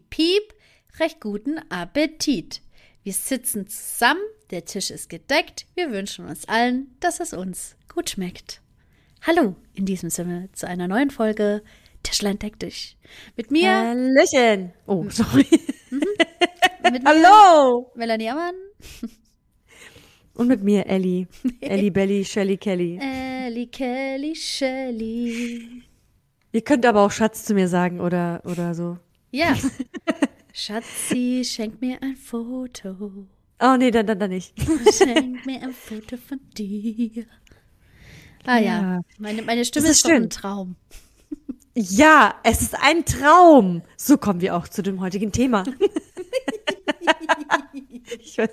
Piep, piep, recht guten Appetit. Wir sitzen zusammen, der Tisch ist gedeckt, wir wünschen uns allen, dass es uns gut schmeckt. Hallo, in diesem Sinne zu einer neuen Folge Tischlein deck dich. Mit mir. Hallöchen. Oh, sorry. Mhm. Mit Hallo. Melanie Ammann. Und mit mir Ellie. Ellie Belly, Shelly Kelly. Ellie, Kelly, Shelly. Ihr könnt aber auch Schatz zu mir sagen oder, oder so. Ja. Schatzi, schenk mir ein Foto. Oh, nee, dann, dann, dann nicht. Schenk mir ein Foto von dir. Ah ja, Ja. meine, meine Stimme Das ist, ist ein. Traum. Ja, es ist ein Traum. So kommen wir auch zu dem heutigen Thema. weiß,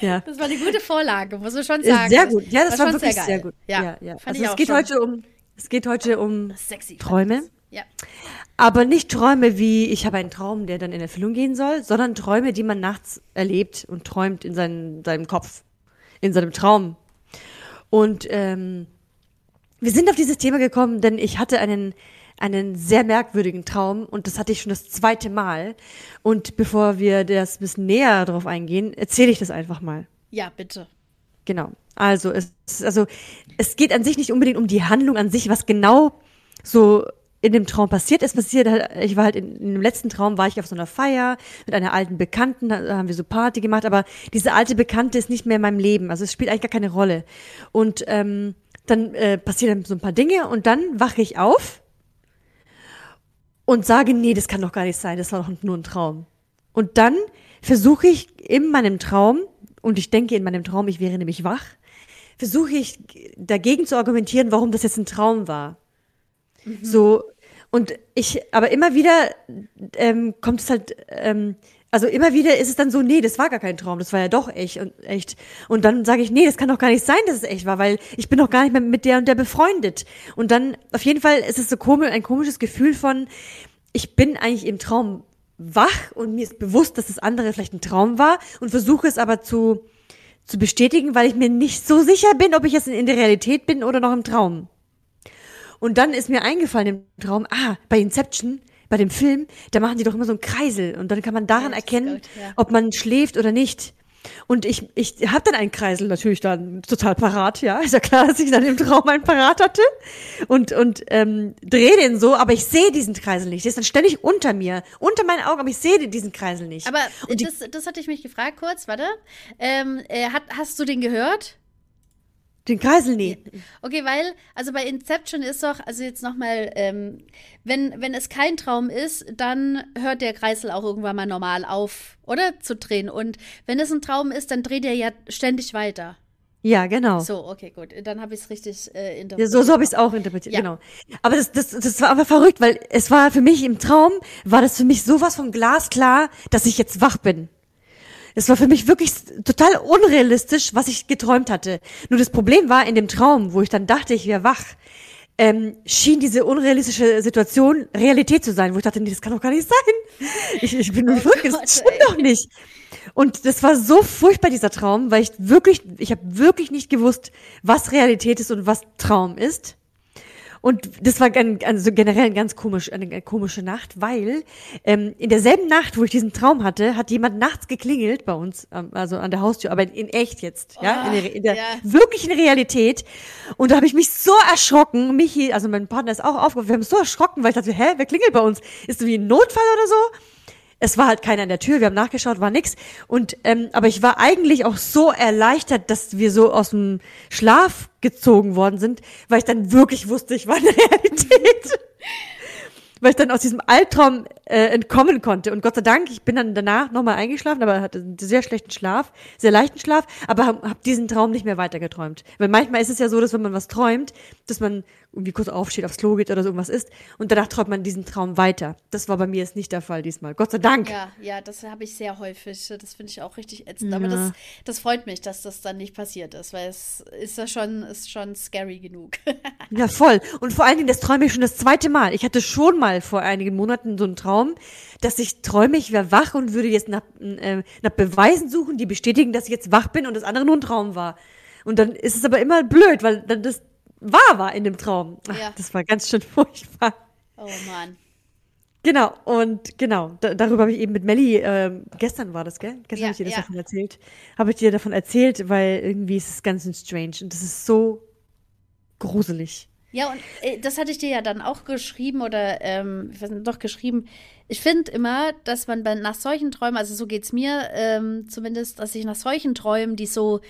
ja. Das war eine gute Vorlage, muss man schon sagen. Sehr gut. Ja, das war, schon wirklich geil. sehr, gut. Ja, ja, ja. Also es geht heute um, es geht heute um. Träume. Ja. Aber nicht Träume wie, ich habe einen Traum, der dann in Erfüllung gehen soll, sondern Träume, die man nachts erlebt und träumt in seinen, seinem Kopf, in seinem Traum. Und ähm, wir sind auf dieses Thema gekommen, denn ich hatte einen, einen sehr merkwürdigen Traum und das hatte ich schon das zweite Mal. Und bevor wir das ein bisschen näher darauf eingehen, erzähle ich das einfach mal. ja, bitte. Genau. Also es, also es geht an sich nicht unbedingt um die Handlung an sich, was genau so in dem Traum passiert ist. Passiert, halt- ich war halt in, in dem letzten Traum war ich auf so einer Feier mit einer alten Bekannten, da haben wir so Party gemacht, aber diese alte Bekannte ist nicht mehr in meinem Leben. Also es spielt eigentlich gar keine Rolle. Und ähm, dann äh, passieren so ein paar Dinge und dann wache ich auf und sage, nee, das kann doch gar nicht sein, das war doch nur ein Traum. Und dann versuche ich in meinem Traum, und ich denke in meinem Traum, ich wäre nämlich wach, versuche ich dagegen zu argumentieren, warum das jetzt ein Traum war. So, und ich, aber immer wieder ähm, kommt es halt, ähm, also immer wieder ist es dann so, nee, das war gar kein Traum, das war ja doch echt und echt. Und dann sage ich, nee, das kann doch gar nicht sein, dass es echt war, weil ich bin doch gar nicht mehr mit der und der befreundet. Und dann, auf jeden Fall ist es so komisch, ein komisches Gefühl von, ich bin eigentlich im Traum wach und mir ist bewusst, dass das andere vielleicht ein Traum war und versuche es aber zu, zu bestätigen, weil ich mir nicht so sicher bin, ob ich jetzt in der Realität bin oder noch im Traum. Und dann ist mir eingefallen im Traum, ah, bei Inception, bei dem Film, da machen die doch immer so einen Kreisel und dann kann man daran Ja, erkennen, gut, ja. ob man schläft oder nicht. Und ich, ich habe dann einen Kreisel natürlich dann total parat, ja. Ist ja klar, dass ich dann im Traum einen parat hatte. Und, und ähm, drehe den so, aber ich sehe diesen Kreisel nicht. Der ist dann ständig unter mir, unter meinen Augen, aber ich sehe diesen Kreisel nicht. Aber das, das hatte ich mich gefragt kurz, warte. Ähm, äh, hat, hast du den gehört? Den Kreisel nie. Okay, weil, also bei Inception ist doch, also jetzt nochmal, ähm, wenn, wenn es kein Traum ist, dann hört der Kreisel auch irgendwann mal normal auf, oder? Zu drehen. Und wenn es ein Traum ist, dann dreht er ja ständig weiter. Ja, genau. So, okay, gut. Dann habe ich es richtig äh, Ja, interpretiert. so so habe ich es auch interpretiert, Ja. genau. Aber das, das, das war aber verrückt, weil es war für mich im Traum, war das für mich sowas von glasklar, dass ich jetzt wach bin. Es war für mich wirklich total unrealistisch, was ich geträumt hatte. Nur das Problem war in dem Traum, wo ich dann dachte, ich wäre wach, ähm, schien diese unrealistische Situation Realität zu sein, wo ich dachte, nee, das kann doch gar nicht sein. Ich, ich bin verrückt, Gott, das stimmt ey. doch nicht. Und das war so furchtbar, dieser Traum, weil ich wirklich, ich habe wirklich nicht gewusst, was Realität ist und was Traum ist. Und das war also generell ein ganz komisch, eine, eine komische Nacht, weil ähm, in derselben Nacht, wo ich diesen Traum hatte, hat jemand nachts geklingelt bei uns, ähm, also an der Haustür, aber in, echt jetzt, ja, in der, in der ja. wirklichen Realität. Und da habe ich mich so erschrocken, Michi, also mein Partner ist auch aufgewacht, wir haben so erschrocken, weil ich dachte, hä, wer klingelt bei uns? Ist so wie ein Notfall oder so? Es war halt keiner an der Tür, wir haben nachgeschaut, war nix. Und ähm, aber ich war eigentlich auch so erleichtert, dass wir so aus dem Schlaf gezogen worden sind, weil ich dann wirklich wusste, ich war in der Realität. weil ich dann aus diesem Albtraum äh, entkommen konnte. Und Gott sei Dank, ich bin dann danach nochmal eingeschlafen, aber hatte einen sehr schlechten Schlaf, sehr leichten Schlaf, aber habe hab diesen Traum nicht mehr weitergeträumt. Weil manchmal ist es ja so, dass wenn man was träumt, dass man irgendwie kurz aufsteht, aufs Klo geht oder so irgendwas isst und danach träumt man diesen Traum weiter. Das war bei mir jetzt nicht der Fall diesmal. Gott sei Dank. Ja, ja, das habe ich sehr häufig. Das finde ich auch richtig ätzend. Aber das, das freut mich, dass das dann nicht passiert ist, weil es ist ja schon, ist schon scary genug. Ja, voll. Und vor allen Dingen, das träume ich schon das zweite Mal. Ich hatte schon mal vor einigen Monaten so einen Traum, dass ich träume, ich wäre wach und würde jetzt nach, äh, nach Beweisen suchen, die bestätigen, dass ich jetzt wach bin und das andere nur ein Traum war. Und dann ist es aber immer blöd, weil dann das wahr war in dem Traum. Ach, Ja. Das war ganz schön furchtbar. oh Mann. Genau, und genau, da, darüber habe ich eben mit Melli, ähm, gestern war das, gell? Gestern Ja, habe ich dir das ja. davon erzählt. Habe ich dir davon erzählt, weil irgendwie ist es ganz strange und das ist so gruselig. Ja, und äh, das hatte ich dir ja dann auch geschrieben oder, ähm, ich weiß nicht, doch geschrieben. Ich finde immer, dass man bei, nach solchen Träumen, also so geht's mir ähm, zumindest, dass ich nach solchen Träumen, die so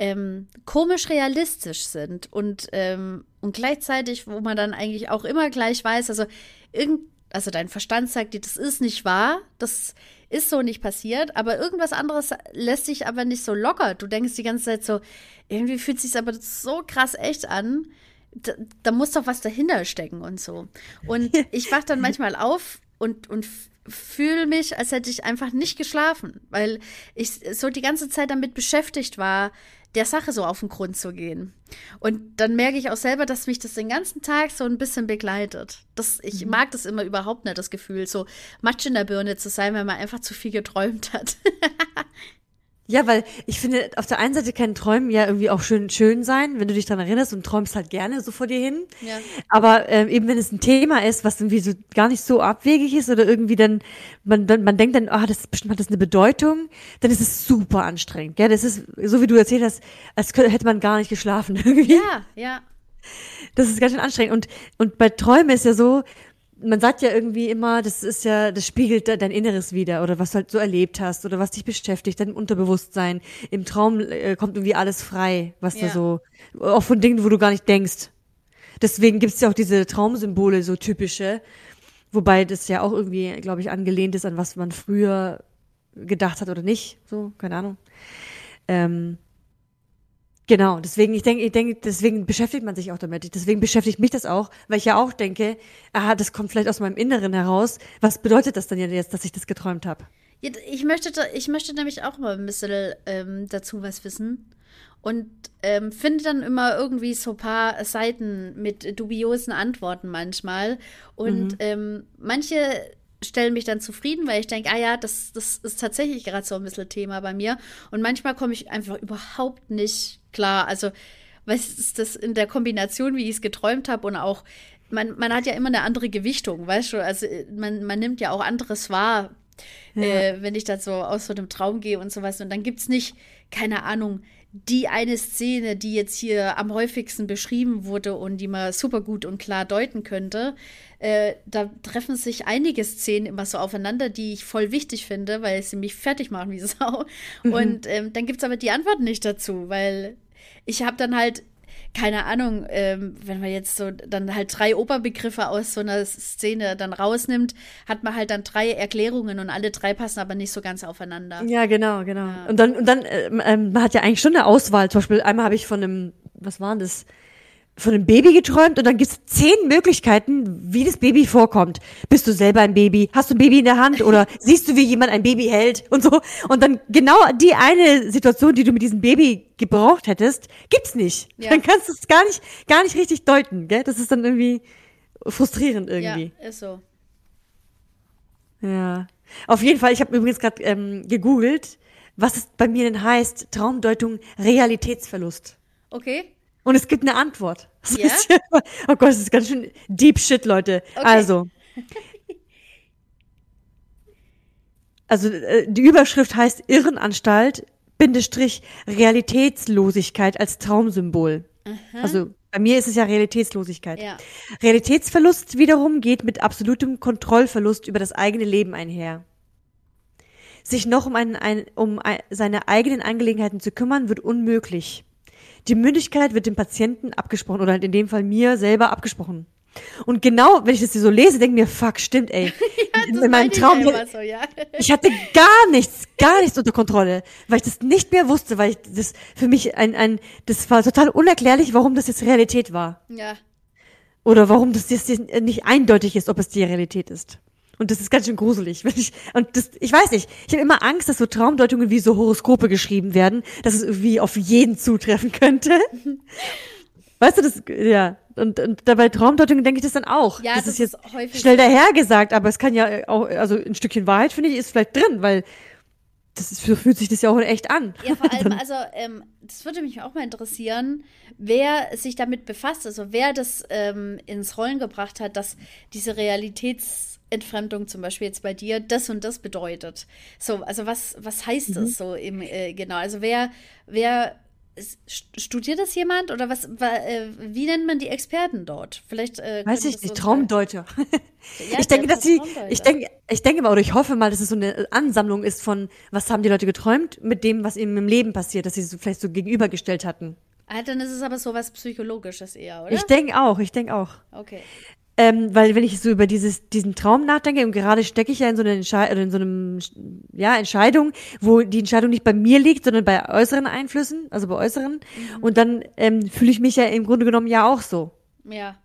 ähm, komisch realistisch sind und, ähm, und gleichzeitig, wo man dann eigentlich auch immer gleich weiß, also irgend, also dein Verstand sagt dir, das ist nicht wahr, das ist so nicht passiert, aber irgendwas anderes lässt sich aber nicht so locker. Du denkst die ganze Zeit so, irgendwie fühlt sich aber so krass echt an. Da, da muss doch was dahinter stecken und so. Und ich wach dann manchmal auf und, und fühle mich, als hätte ich einfach nicht geschlafen, weil ich so die ganze Zeit damit beschäftigt war, der Sache so auf den Grund zu gehen. Und dann merke ich auch selber, dass mich das den ganzen Tag so ein bisschen begleitet. Das, ich mag das immer überhaupt nicht, das Gefühl, so Matsch in der Birne zu sein, wenn man einfach zu viel geträumt hat. Ja, weil ich finde, auf der einen Seite kann Träumen ja irgendwie auch schön schön sein, wenn du dich daran erinnerst und träumst halt gerne so vor dir hin. Ja. Aber ähm, eben wenn es ein Thema ist, was irgendwie so gar nicht so abwegig ist oder irgendwie dann man man, man denkt dann, ah, das bestimmt hat das eine Bedeutung, dann ist es super anstrengend. Gell? Das ist so wie du erzählt hast, als könnte, hätte man gar nicht geschlafen irgendwie. ja, ja. Das ist ganz schön anstrengend. Und, und bei Träumen ist ja so, man sagt ja irgendwie immer, das ist ja, das spiegelt de- dein Inneres wieder oder was du halt so erlebt hast oder was dich beschäftigt, dein Unterbewusstsein. Im Traum äh, kommt irgendwie alles frei, was da Ja. so, auch von Dingen, wo du gar nicht denkst. Deswegen gibt's ja auch diese Traumsymbole, so typische, wobei das ja auch irgendwie, glaube ich, angelehnt ist an was man früher gedacht hat oder nicht. So, keine Ahnung. Ähm, Genau, deswegen, ich denke, ich denke, deswegen beschäftigt man sich auch damit. Deswegen beschäftigt mich das auch, weil ich ja auch denke, ah, das kommt vielleicht aus meinem Inneren heraus. Was bedeutet das denn jetzt, dass ich das geträumt habe? Ich möchte, ich möchte nämlich auch mal ein bisschen ähm, dazu was wissen. Und ähm, finde dann immer irgendwie so ein paar Seiten mit dubiosen Antworten manchmal. Und ähm, manche stellen mich dann zufrieden, weil ich denke, ah ja, das, das ist tatsächlich gerade so ein bisschen Thema bei mir. Und manchmal komme ich einfach überhaupt nicht klar. Also, was ist das in der Kombination, wie ich es geträumt habe und auch, man, man hat ja immer eine andere Gewichtung, weißt du? Also, man, man nimmt ja auch anderes wahr, äh, wenn ich da so aus so einem Traum gehe und sowas. Und dann gibt's nicht, keine Ahnung, die eine Szene, die jetzt hier am häufigsten beschrieben wurde und die man super gut und klar deuten könnte. Äh, da treffen sich einige Szenen immer so aufeinander, die ich voll wichtig finde, weil sie mich fertig machen wie Sau. Und ähm, dann gibt's aber die Antworten nicht dazu, weil ich habe dann halt keine Ahnung, ähm, wenn man jetzt so dann halt drei Oberbegriffe aus so einer Szene dann rausnimmt, hat man halt dann drei Erklärungen und alle drei passen aber nicht so ganz aufeinander. Ja, genau, genau. Und dann, und dann, ähm, ähm, man hat ja eigentlich schon eine Auswahl. Zum Beispiel, einmal habe ich von einem, was war denn das? Von einem Baby geträumt und dann gibt's zehn Möglichkeiten, wie das Baby vorkommt. Bist du selber ein Baby? Hast du ein Baby in der Hand? Oder siehst du, wie jemand ein Baby hält? Und so. Und dann genau die eine Situation, die du mit diesem Baby gebraucht hättest, gibt's nicht. Ja. Dann kannst du es gar nicht, gar nicht richtig deuten, gell? Das ist dann irgendwie frustrierend irgendwie. Ja, ist so. Ja. Auf jeden Fall, ich habe übrigens gerade ähm, gegoogelt, was es bei mir denn heißt, Traumdeutung Realitätsverlust. Okay. Und es gibt eine Antwort. Ja? ja, oh Gott, das ist ganz schön deep shit, Leute. Okay. Also. Also äh, die Überschrift heißt Irrenanstalt, Bindestrich Realitätslosigkeit als Traumsymbol. Also bei mir ist es ja Realitätslosigkeit. Ja. Realitätsverlust wiederum geht mit absolutem Kontrollverlust über das eigene Leben einher. Sich noch um, einen, ein, um ein, seine eigenen Angelegenheiten zu kümmern, wird unmöglich. Die Mündigkeit wird dem Patienten abgesprochen oder halt in dem Fall mir selber abgesprochen. Und genau, wenn ich das hier so lese, denke ich mir, fuck, stimmt, ey. in, in meinem meine ich Traum, ja immer so, ja. ich hatte gar nichts, gar nichts unter Kontrolle, weil ich das nicht mehr wusste, weil ich das für mich ein, ein, das war total unerklärlich, warum das jetzt Realität war. Ja. Oder warum das jetzt nicht eindeutig ist, ob es die Realität ist. Und das ist ganz schön gruselig. Wenn ich, und das, ich weiß nicht, ich habe immer Angst, dass so Traumdeutungen wie so Horoskope geschrieben werden, dass es irgendwie auf jeden zutreffen könnte. Weißt du, das, ja. Und, und dabei Traumdeutungen denke ich das dann auch. Ja, das, das ist jetzt ist häufig schnell dahergesagt, aber es kann ja auch, also ein Stückchen Wahrheit, finde ich, ist vielleicht drin, weil das ist, fühlt sich das ja auch in echt an. Ja, vor allem, also, ähm, das würde mich auch mal interessieren, wer sich damit befasst, also wer das ähm, ins Rollen gebracht hat, dass diese Entfremdung zum Beispiel jetzt bei dir das und das bedeutet. So, also was, was heißt das so im, äh, genau? Also wer, wer studiert das jemand oder was, wa, äh, wie nennt man die Experten dort? Vielleicht äh, Weiß ich nicht, Traumdeuter. Ja, ich denke, dass sie, ich denke, ich denke mal, oder ich hoffe mal, dass es so eine Ansammlung ist von, was haben die Leute geträumt, mit dem, was ihnen im Leben passiert, dass sie so vielleicht so gegenübergestellt hatten. Ah, dann ist es aber so was Psychologisches eher, oder? Ich denke auch, ich denke auch. okay. Ähm, weil wenn ich so über dieses, diesen Traum nachdenke, und gerade stecke ich ja in so einer Entschei in so einem, ja, Entscheidung, wo die Entscheidung nicht bei mir liegt, sondern bei äußeren Einflüssen, also bei äußeren. Mhm. Und dann ähm, fühle ich mich ja im Grunde genommen ja auch so. Ja.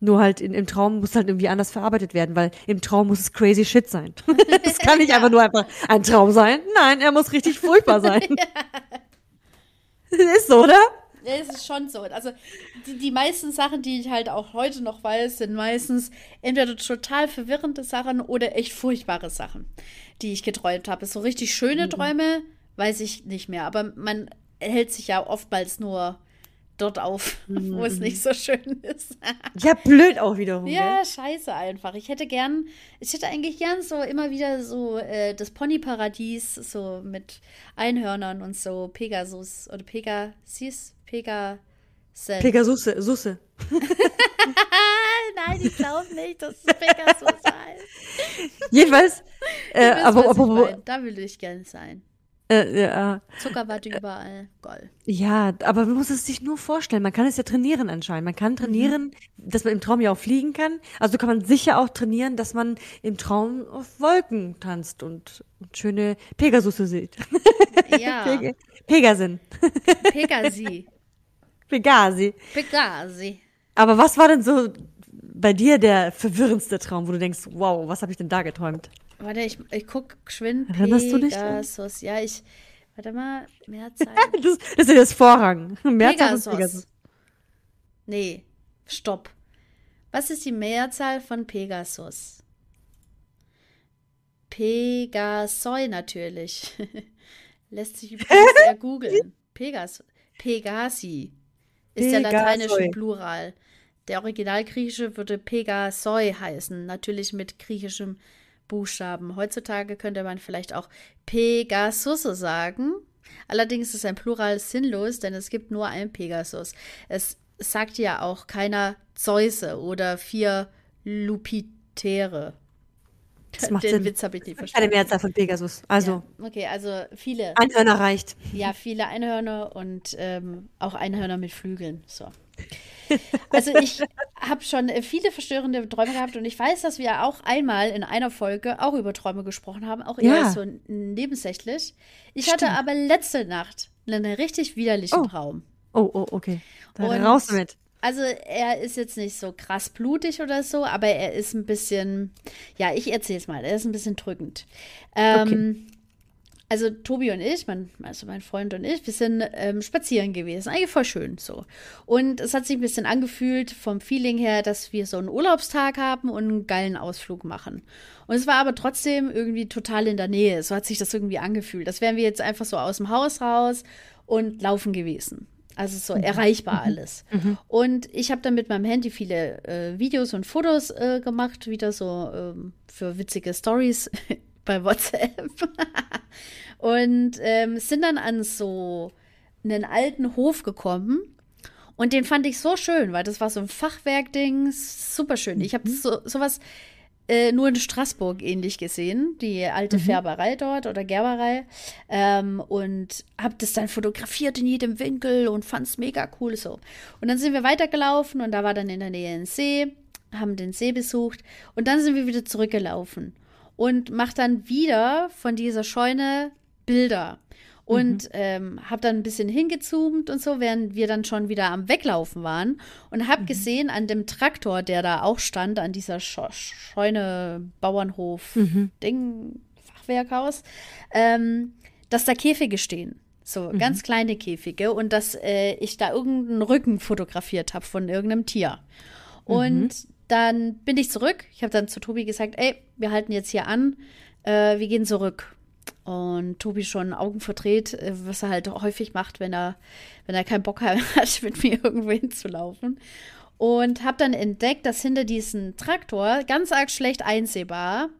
Nur halt in, im Traum muss halt irgendwie anders verarbeitet werden, weil im Traum muss es crazy shit sein. Es kann nicht einfach nur einfach ein Traum sein. Nein, er muss richtig furchtbar sein. Ist so, oder? Ja, es ist schon so. Also die, die meisten Sachen, die ich halt auch heute noch weiß, sind meistens entweder total verwirrende Sachen oder echt furchtbare Sachen, die ich geträumt habe. So richtig schöne Träume weiß ich nicht mehr, aber man hält sich ja oftmals nur dort auf, wo es nicht so schön ist. Ja, blöd auch wiederum. Ja, scheiße einfach. Ich hätte gern, ich hätte eigentlich gern so immer wieder so äh, das Ponyparadies, so mit Einhörnern und so Pegasus oder Pegasus, Pegasen. Gell? Pegasusse, Susse. Nein, ich glaube nicht, dass es Pegasus heißt. Jedenfalls, äh, aber, aber, mein. Da will ich gern sein. Äh, ja, Zuckerwatte überall. Goll. ja, aber man muss es sich nur vorstellen. Man kann es ja trainieren anscheinend. Man kann trainieren, dass man im Traum ja auch fliegen kann. Also kann man sicher auch trainieren, dass man im Traum auf Wolken tanzt und, und schöne Pegasusse sieht. Ja, Peg Pegasin. Pegasi. Pegasi. Pegasi. Aber was war denn so bei dir der verwirrendste Traum, wo du denkst, wow, was habe ich denn da geträumt? Warte, ich, ich guck geschwind. Erinnerst du dich? Pegasus. Ja, ich. Warte mal, Mehrzahl. Das, das ist ja das Vorrang. Mehrzahl Pegasus. Pegasus. Nee, stopp. Was ist die Mehrzahl von Pegasus? Pegasoi natürlich. Lässt sich übrigens eher googeln. Pegas Pegasi ist der Pegasoi. lateinische Plural. Der originalgriechische würde Pegasoi heißen, natürlich mit griechischem Buchstaben. Heutzutage könnte man vielleicht auch Pegasusse sagen. Allerdings ist ein Plural sinnlos, denn es gibt nur einen Pegasus. Es sagt ja auch keiner Zeuse oder vier Lupitere. Das macht Den Sinn. Witz habe ich nicht Eine verstanden. Mehrzahl von Pegasus. Also, Ja, okay, also viele. Einhörner reicht. Ja, viele Einhörner und ähm, auch Einhörner mit Flügeln. So. Also ich habe schon äh, viele verstörende Träume gehabt und ich weiß, dass wir auch einmal in einer Folge auch über Träume gesprochen haben, auch eher Ja. so nebensächlich. Ich hatte Stimmt. aber letzte Nacht einen richtig widerlichen Oh. Traum. Oh, oh, okay. Dann Und- raus damit. Also er ist jetzt nicht so krass blutig oder so, aber er ist ein bisschen, ja, ich erzähle es mal, er ist ein bisschen drückend. Ähm, Also Tobi und ich, mein, also mein Freund und ich, wir sind ähm, spazieren gewesen. Eigentlich voll schön so. Und es hat sich ein bisschen angefühlt vom Feeling her, dass wir so einen Urlaubstag haben und einen geilen Ausflug machen. Und es war aber trotzdem irgendwie total in der Nähe. So hat sich das irgendwie angefühlt. Das wären wir jetzt einfach so aus dem Haus raus und laufen gewesen. Also so erreichbar alles. Und ich habe dann mit meinem Handy viele äh, Videos und Fotos äh, gemacht, wieder so ähm, für witzige Stories bei WhatsApp. und ähm, sind dann an so einen alten Hof gekommen. Und den fand ich so schön, weil das war so ein Fachwerkding, super schön. Ich habe so, sowas äh, nur in Straßburg ähnlich gesehen, die alte Färberei dort oder Gerberei. Ähm, und habe das dann fotografiert in jedem Winkel und fand es mega cool so. Und dann sind wir weitergelaufen und da war dann in der Nähe ein See, haben den See besucht und dann sind wir wieder zurückgelaufen und mach dann wieder von dieser Scheune Bilder. Und ähm, habe dann ein bisschen hingezoomt und so, während wir dann schon wieder am Weglaufen waren. Und habe gesehen an dem Traktor, der da auch stand, an dieser Sche Scheune, Bauernhof, Ding, Fachwerkhaus, ähm, dass da Käfige stehen. So ganz kleine Käfige und dass äh, ich da irgendeinen Rücken fotografiert habe von irgendeinem Tier. Und dann bin ich zurück. Ich habe dann zu Tobi gesagt, ey, wir halten jetzt hier an, äh, wir gehen zurück. Und Tobi schon Augen verdreht, äh, was er halt häufig macht, wenn er, wenn er keinen Bock hat, mit mir irgendwo hinzulaufen. und habe dann entdeckt, dass hinter diesem Traktor ganz arg schlecht einsehbar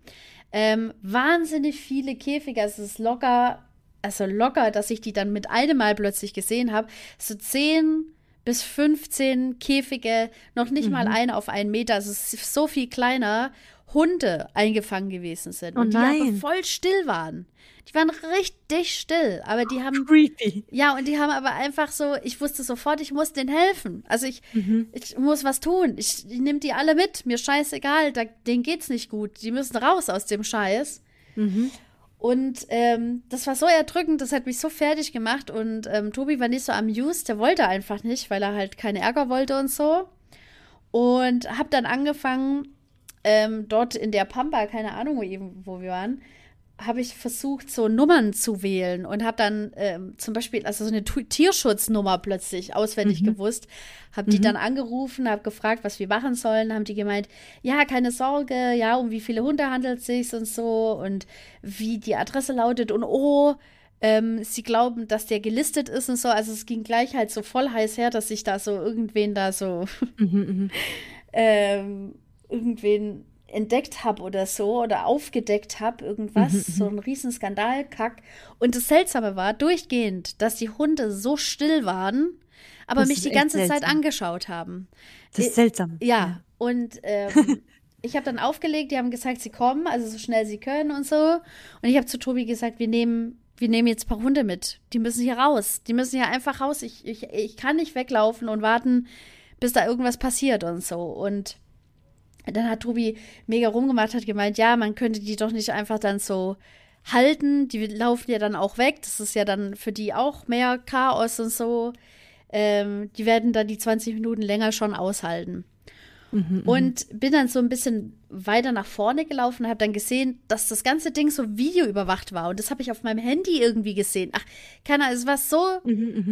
ähm, wahnsinnig viele Käfige, also es ist locker, also locker, dass ich die dann mit einem Mal plötzlich gesehen habe, so zehn bis 15 Käfige, noch nicht mhm. mal ein auf einen Meter, also es ist so viel kleiner, Hunde eingefangen gewesen sind oh und die nein. aber voll still waren. Die waren richtig still, aber die haben Creepy. ja und die haben aber einfach so, ich wusste sofort, ich muss denen helfen. Also ich, Mhm. ich muss was tun. Ich, ich nehme die alle mit. Mir scheißegal, da, denen geht's nicht gut. Die müssen raus aus dem Scheiß. Mhm. Und ähm, das war so erdrückend, das hat mich so fertig gemacht. Und ähm, Tobi war nicht so amused, der wollte einfach nicht, weil er halt keine Ärger wollte und so. Und habe dann angefangen, ähm, dort in der Pampa, keine Ahnung, wo, wir waren, habe ich versucht, so Nummern zu wählen und habe dann ähm, zum Beispiel, also so eine Tu- Tierschutznummer plötzlich auswendig gewusst, habe die dann angerufen, habe gefragt, was wir machen sollen, haben die gemeint, ja, keine Sorge, ja, um wie viele Hunde handelt es sich und so und wie die Adresse lautet und oh, ähm, sie glauben, dass der gelistet ist und so. Also es ging gleich halt so voll heiß her, dass ich da so irgendwen da so Mhm, ähm, irgendwen entdeckt habe oder so oder aufgedeckt habe, irgendwas, Mhm, so ein Riesenskandal, Kack. Und das Seltsame war durchgehend, dass die Hunde so still waren, aber Das mich die ganze Zeit seltsam. angeschaut haben. Das ist Äh, seltsam. Ja, und ähm, ich habe dann aufgelegt, die haben gesagt, sie kommen, also so schnell sie können und so. Und ich habe zu Tobi gesagt, wir nehmen, wir nehmen jetzt ein paar Hunde mit. Die müssen hier raus. Die müssen hier einfach raus. Ich, ich, ich kann nicht weglaufen und warten, bis da irgendwas passiert und so. Und dann hat Tobi mega rumgemacht, hat gemeint, ja, man könnte die doch nicht einfach dann so halten. Die laufen ja dann auch weg. Das ist ja dann für die auch mehr Chaos und so. Ähm, die werden dann die 20 Minuten länger schon aushalten. Und bin dann so ein bisschen weiter nach vorne gelaufen und habe dann gesehen, dass das ganze Ding so videoüberwacht war. Und das habe ich auf meinem Handy irgendwie gesehen. Ach, keine Ahnung, es war so,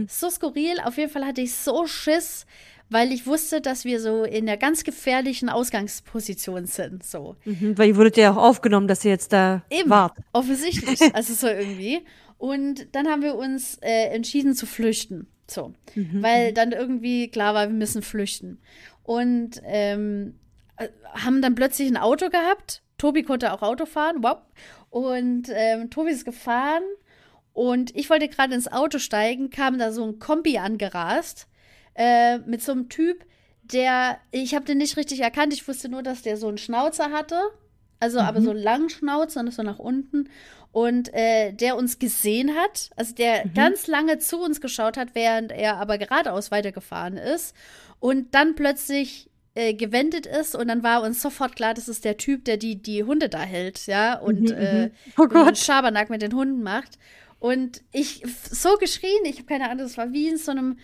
so skurril. Auf jeden Fall hatte ich so Schiss, weil ich wusste, dass wir so in der ganz gefährlichen Ausgangsposition sind. So. Mhm, weil ihr wurdet ja auch aufgenommen, dass ihr jetzt da Eben, wart. offensichtlich. Also so irgendwie. Und dann haben wir uns äh, entschieden zu flüchten. So. Weil dann irgendwie klar war, wir müssen flüchten. Und ähm, äh, haben dann plötzlich ein Auto gehabt. Tobi konnte auch Auto fahren. Wow. Und ähm, Tobi ist gefahren. Und ich wollte gerade ins Auto steigen, kam da so ein Kombi angerast äh, mit so einem Typ, der, ich habe den nicht richtig erkannt. Ich wusste nur, dass der so einen Schnauzer hatte. Also aber so einen langen Schnauzer und so nach unten. Und äh, der uns gesehen hat, also der ganz lange zu uns geschaut hat, während er aber geradeaus weitergefahren ist. Und dann plötzlich äh, gewendet ist und dann war uns sofort klar, das ist der Typ, der die, die Hunde da hält, ja, und äh, Oh so einen Gott. Schabernack mit den Hunden macht. Und ich so geschrien, ich habe keine Ahnung, das war wie in so einem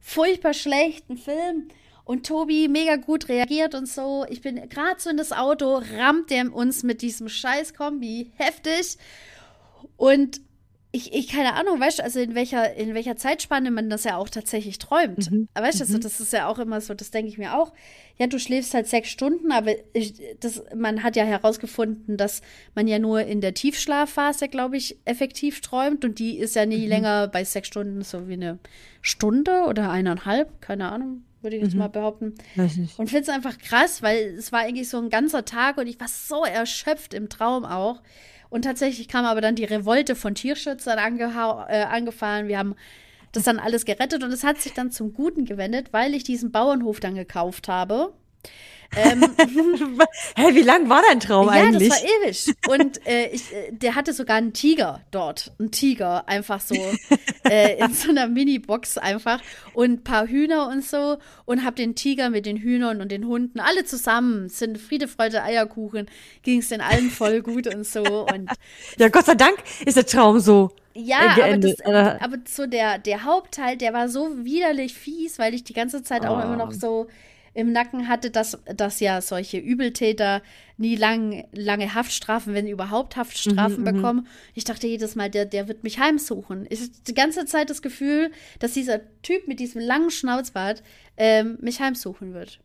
furchtbar schlechten Film. Und Tobi mega gut reagiert und so. Ich bin gerade so in das Auto, rammt der uns mit diesem scheiß Kombi heftig. Und ich, ich keine Ahnung, weißt du, also in welcher, in welcher Zeitspanne man das ja auch tatsächlich träumt. Weißt du, also das ist ja auch immer so, das denke ich mir auch. Ja, du schläfst halt sechs Stunden, aber ich, das, man hat ja herausgefunden, dass man ja nur in der Tiefschlafphase, glaube ich, effektiv träumt und die ist ja nie länger bei sechs Stunden so wie eine Stunde oder eineinhalb, keine Ahnung, würde ich jetzt mal behaupten. Weiß nicht. Und finde es einfach krass, weil es war eigentlich so ein ganzer Tag und ich war so erschöpft im Traum auch. Und tatsächlich kam aber dann die Revolte von Tierschützern äh, angefahren. Wir haben das dann alles gerettet und es hat sich dann zum Guten gewendet, weil ich diesen Bauernhof dann gekauft habe. Ähm, Hä, wie lang war dein Traum ja, eigentlich? das war ewig. Und äh, ich, äh, der hatte sogar einen Tiger dort. Einen Tiger, einfach so äh, in so einer Mini-Box einfach. Und ein paar Hühner und so. Und hab den Tiger mit den Hühnern und den Hunden alle zusammen. Sind Friede, Freude, Eierkuchen. Ging es den allen voll gut und so. Und ja, Gott sei Dank ist der Traum so. ja, äh, aber, geendet, das, aber so der, der Hauptteil, der war so widerlich fies, weil ich die ganze Zeit auch Oh. immer noch so im Nacken hatte, dass, dass ja solche Übeltäter nie lang, lange Haftstrafen, wenn überhaupt Haftstrafen Mhm, bekommen. Ich dachte jedes Mal, der, der wird mich heimsuchen. Ich hatte die ganze Zeit das Gefühl, dass dieser Typ mit diesem langen Schnauzbart ähm, mich heimsuchen wird.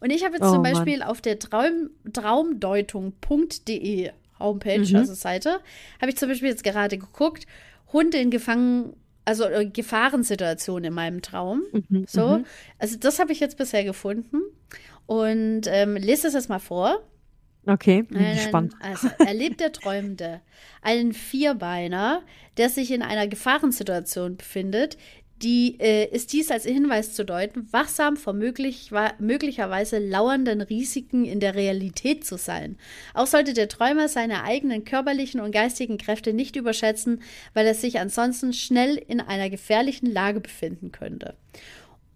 Und ich habe jetzt Oh, zum Mann. Beispiel auf der Traum, traumdeutung.de Homepage, Mhm. also Seite, habe ich zum Beispiel jetzt gerade geguckt, Hunde in Gefangen, also äh, Gefahrensituation in meinem Traum. Mhm, so, mhm. also das habe ich jetzt bisher gefunden und ähm, lese es jetzt mal vor. Okay, bin Einen- gespannt. Also, erlebt der Träumende einen Vierbeiner, der sich in einer Gefahrensituation befindet, die äh, ist dies als Hinweis zu deuten, wachsam vor möglich, möglicherweise lauernden Risiken in der Realität zu sein. Auch sollte der Träumer seine eigenen körperlichen und geistigen Kräfte nicht überschätzen, weil er sich ansonsten schnell in einer gefährlichen Lage befinden könnte.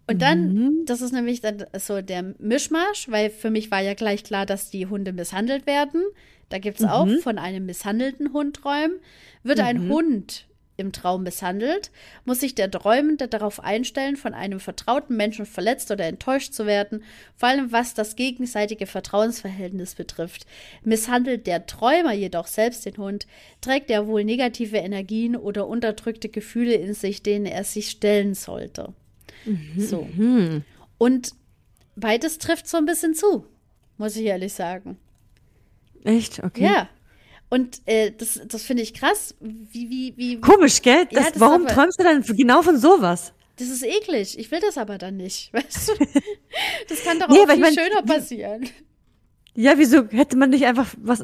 Und dann, das ist nämlich dann so der Mischmasch, weil für mich war ja gleich klar, dass die Hunde misshandelt werden. Da gibt es auch von einem misshandelten Hund träumen. Wird ein Hund im Traum misshandelt, muss sich der Träumende darauf einstellen, von einem vertrauten Menschen verletzt oder enttäuscht zu werden, vor allem was das gegenseitige Vertrauensverhältnis betrifft. Misshandelt der Träumer jedoch selbst den Hund, trägt er wohl negative Energien oder unterdrückte Gefühle in sich, denen er sich stellen sollte. So. Und beides trifft so ein bisschen zu, muss ich ehrlich sagen. Echt? Okay. Ja. Und äh, das, das finde ich krass. Wie, wie, wie, Komisch, gell? Ja, Das, das warum aber- träumst du dann genau von sowas? das ist eklig. Ich will das aber dann nicht. Weißt du? Das kann doch Nee, auch aber ich viel mein, schöner passieren. Ja, wieso hätte man nicht einfach was,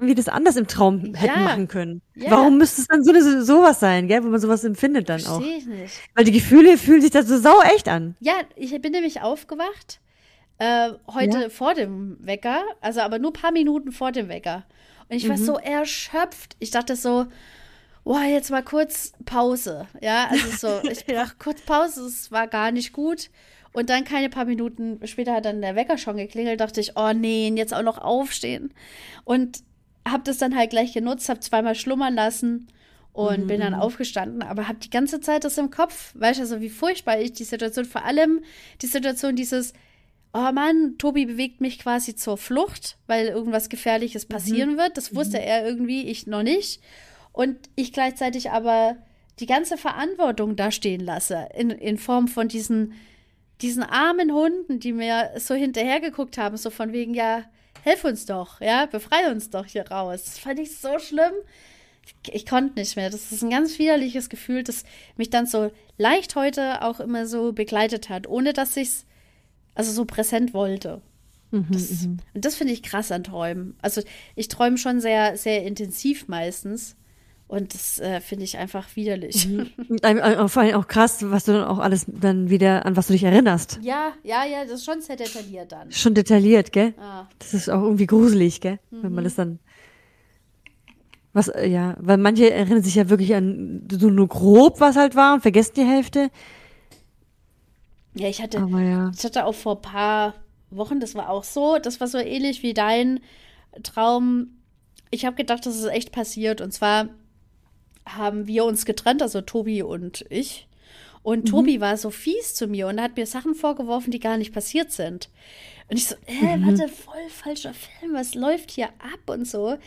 wie das anders im Traum hätten Ja. machen können? Ja. Warum müsste es dann so eine, sowas sein, gell, wo man sowas empfindet dann auch? Verstehe ich nicht. Weil die Gefühle fühlen sich da so sau echt an. Ja, ich bin nämlich aufgewacht. Äh, heute Ja. vor dem Wecker, also aber nur ein paar Minuten vor dem Wecker. Und ich war Mhm. so erschöpft. Ich dachte so, boah, jetzt mal kurz Pause. Ja, also so, ich brauch kurz Pause, es war gar nicht gut. Und dann keine paar Minuten später hat dann der Wecker schon geklingelt, dachte ich, oh nee, jetzt auch noch aufstehen. Und habe das dann halt gleich genutzt, habe zweimal schlummern lassen und bin dann aufgestanden, aber habe die ganze Zeit das im Kopf, weißt du, also wie furchtbar ich die Situation, vor allem die Situation dieses, oh Mann, Tobi bewegt mich quasi zur Flucht, weil irgendwas Gefährliches passieren wird. Das wusste er irgendwie, ich noch nicht. Und ich gleichzeitig aber die ganze Verantwortung da stehen lasse, in, in Form von diesen, diesen armen Hunden, die mir so hinterhergeguckt haben, so von wegen, ja, helf uns doch, ja, befreie uns doch hier raus. Das fand ich so schlimm. Ich, ich konnte nicht mehr. Das ist ein ganz widerliches Gefühl, das mich dann so leicht heute auch immer so begleitet hat, ohne dass ich es also so präsent wollte. Das, und das finde ich krass an Träumen. Also ich träume schon sehr, sehr intensiv meistens. Und das äh, finde ich einfach widerlich. Ein- vor allem auch krass, was du dann auch alles dann wieder, an was du dich erinnerst. Ja, ja, ja, das ist schon sehr detailliert dann. Schon detailliert, gell? Ah. Das ist auch irgendwie gruselig, gell? Wenn man das dann. Was, äh, ja, weil manche erinnern sich ja wirklich an so nur grob, was halt war und vergessen die Hälfte. Ja, ich hatte, ja. ich hatte auch vor ein paar Wochen, das war auch so, das war so ähnlich wie dein Traum. Ich habe gedacht, das ist echt passiert. Und zwar haben wir uns getrennt, also Tobi und ich. Und Tobi war so fies zu mir und hat mir Sachen vorgeworfen, die gar nicht passiert sind. Und ich so, hä, warte, voll falscher Film, was läuft hier ab und so.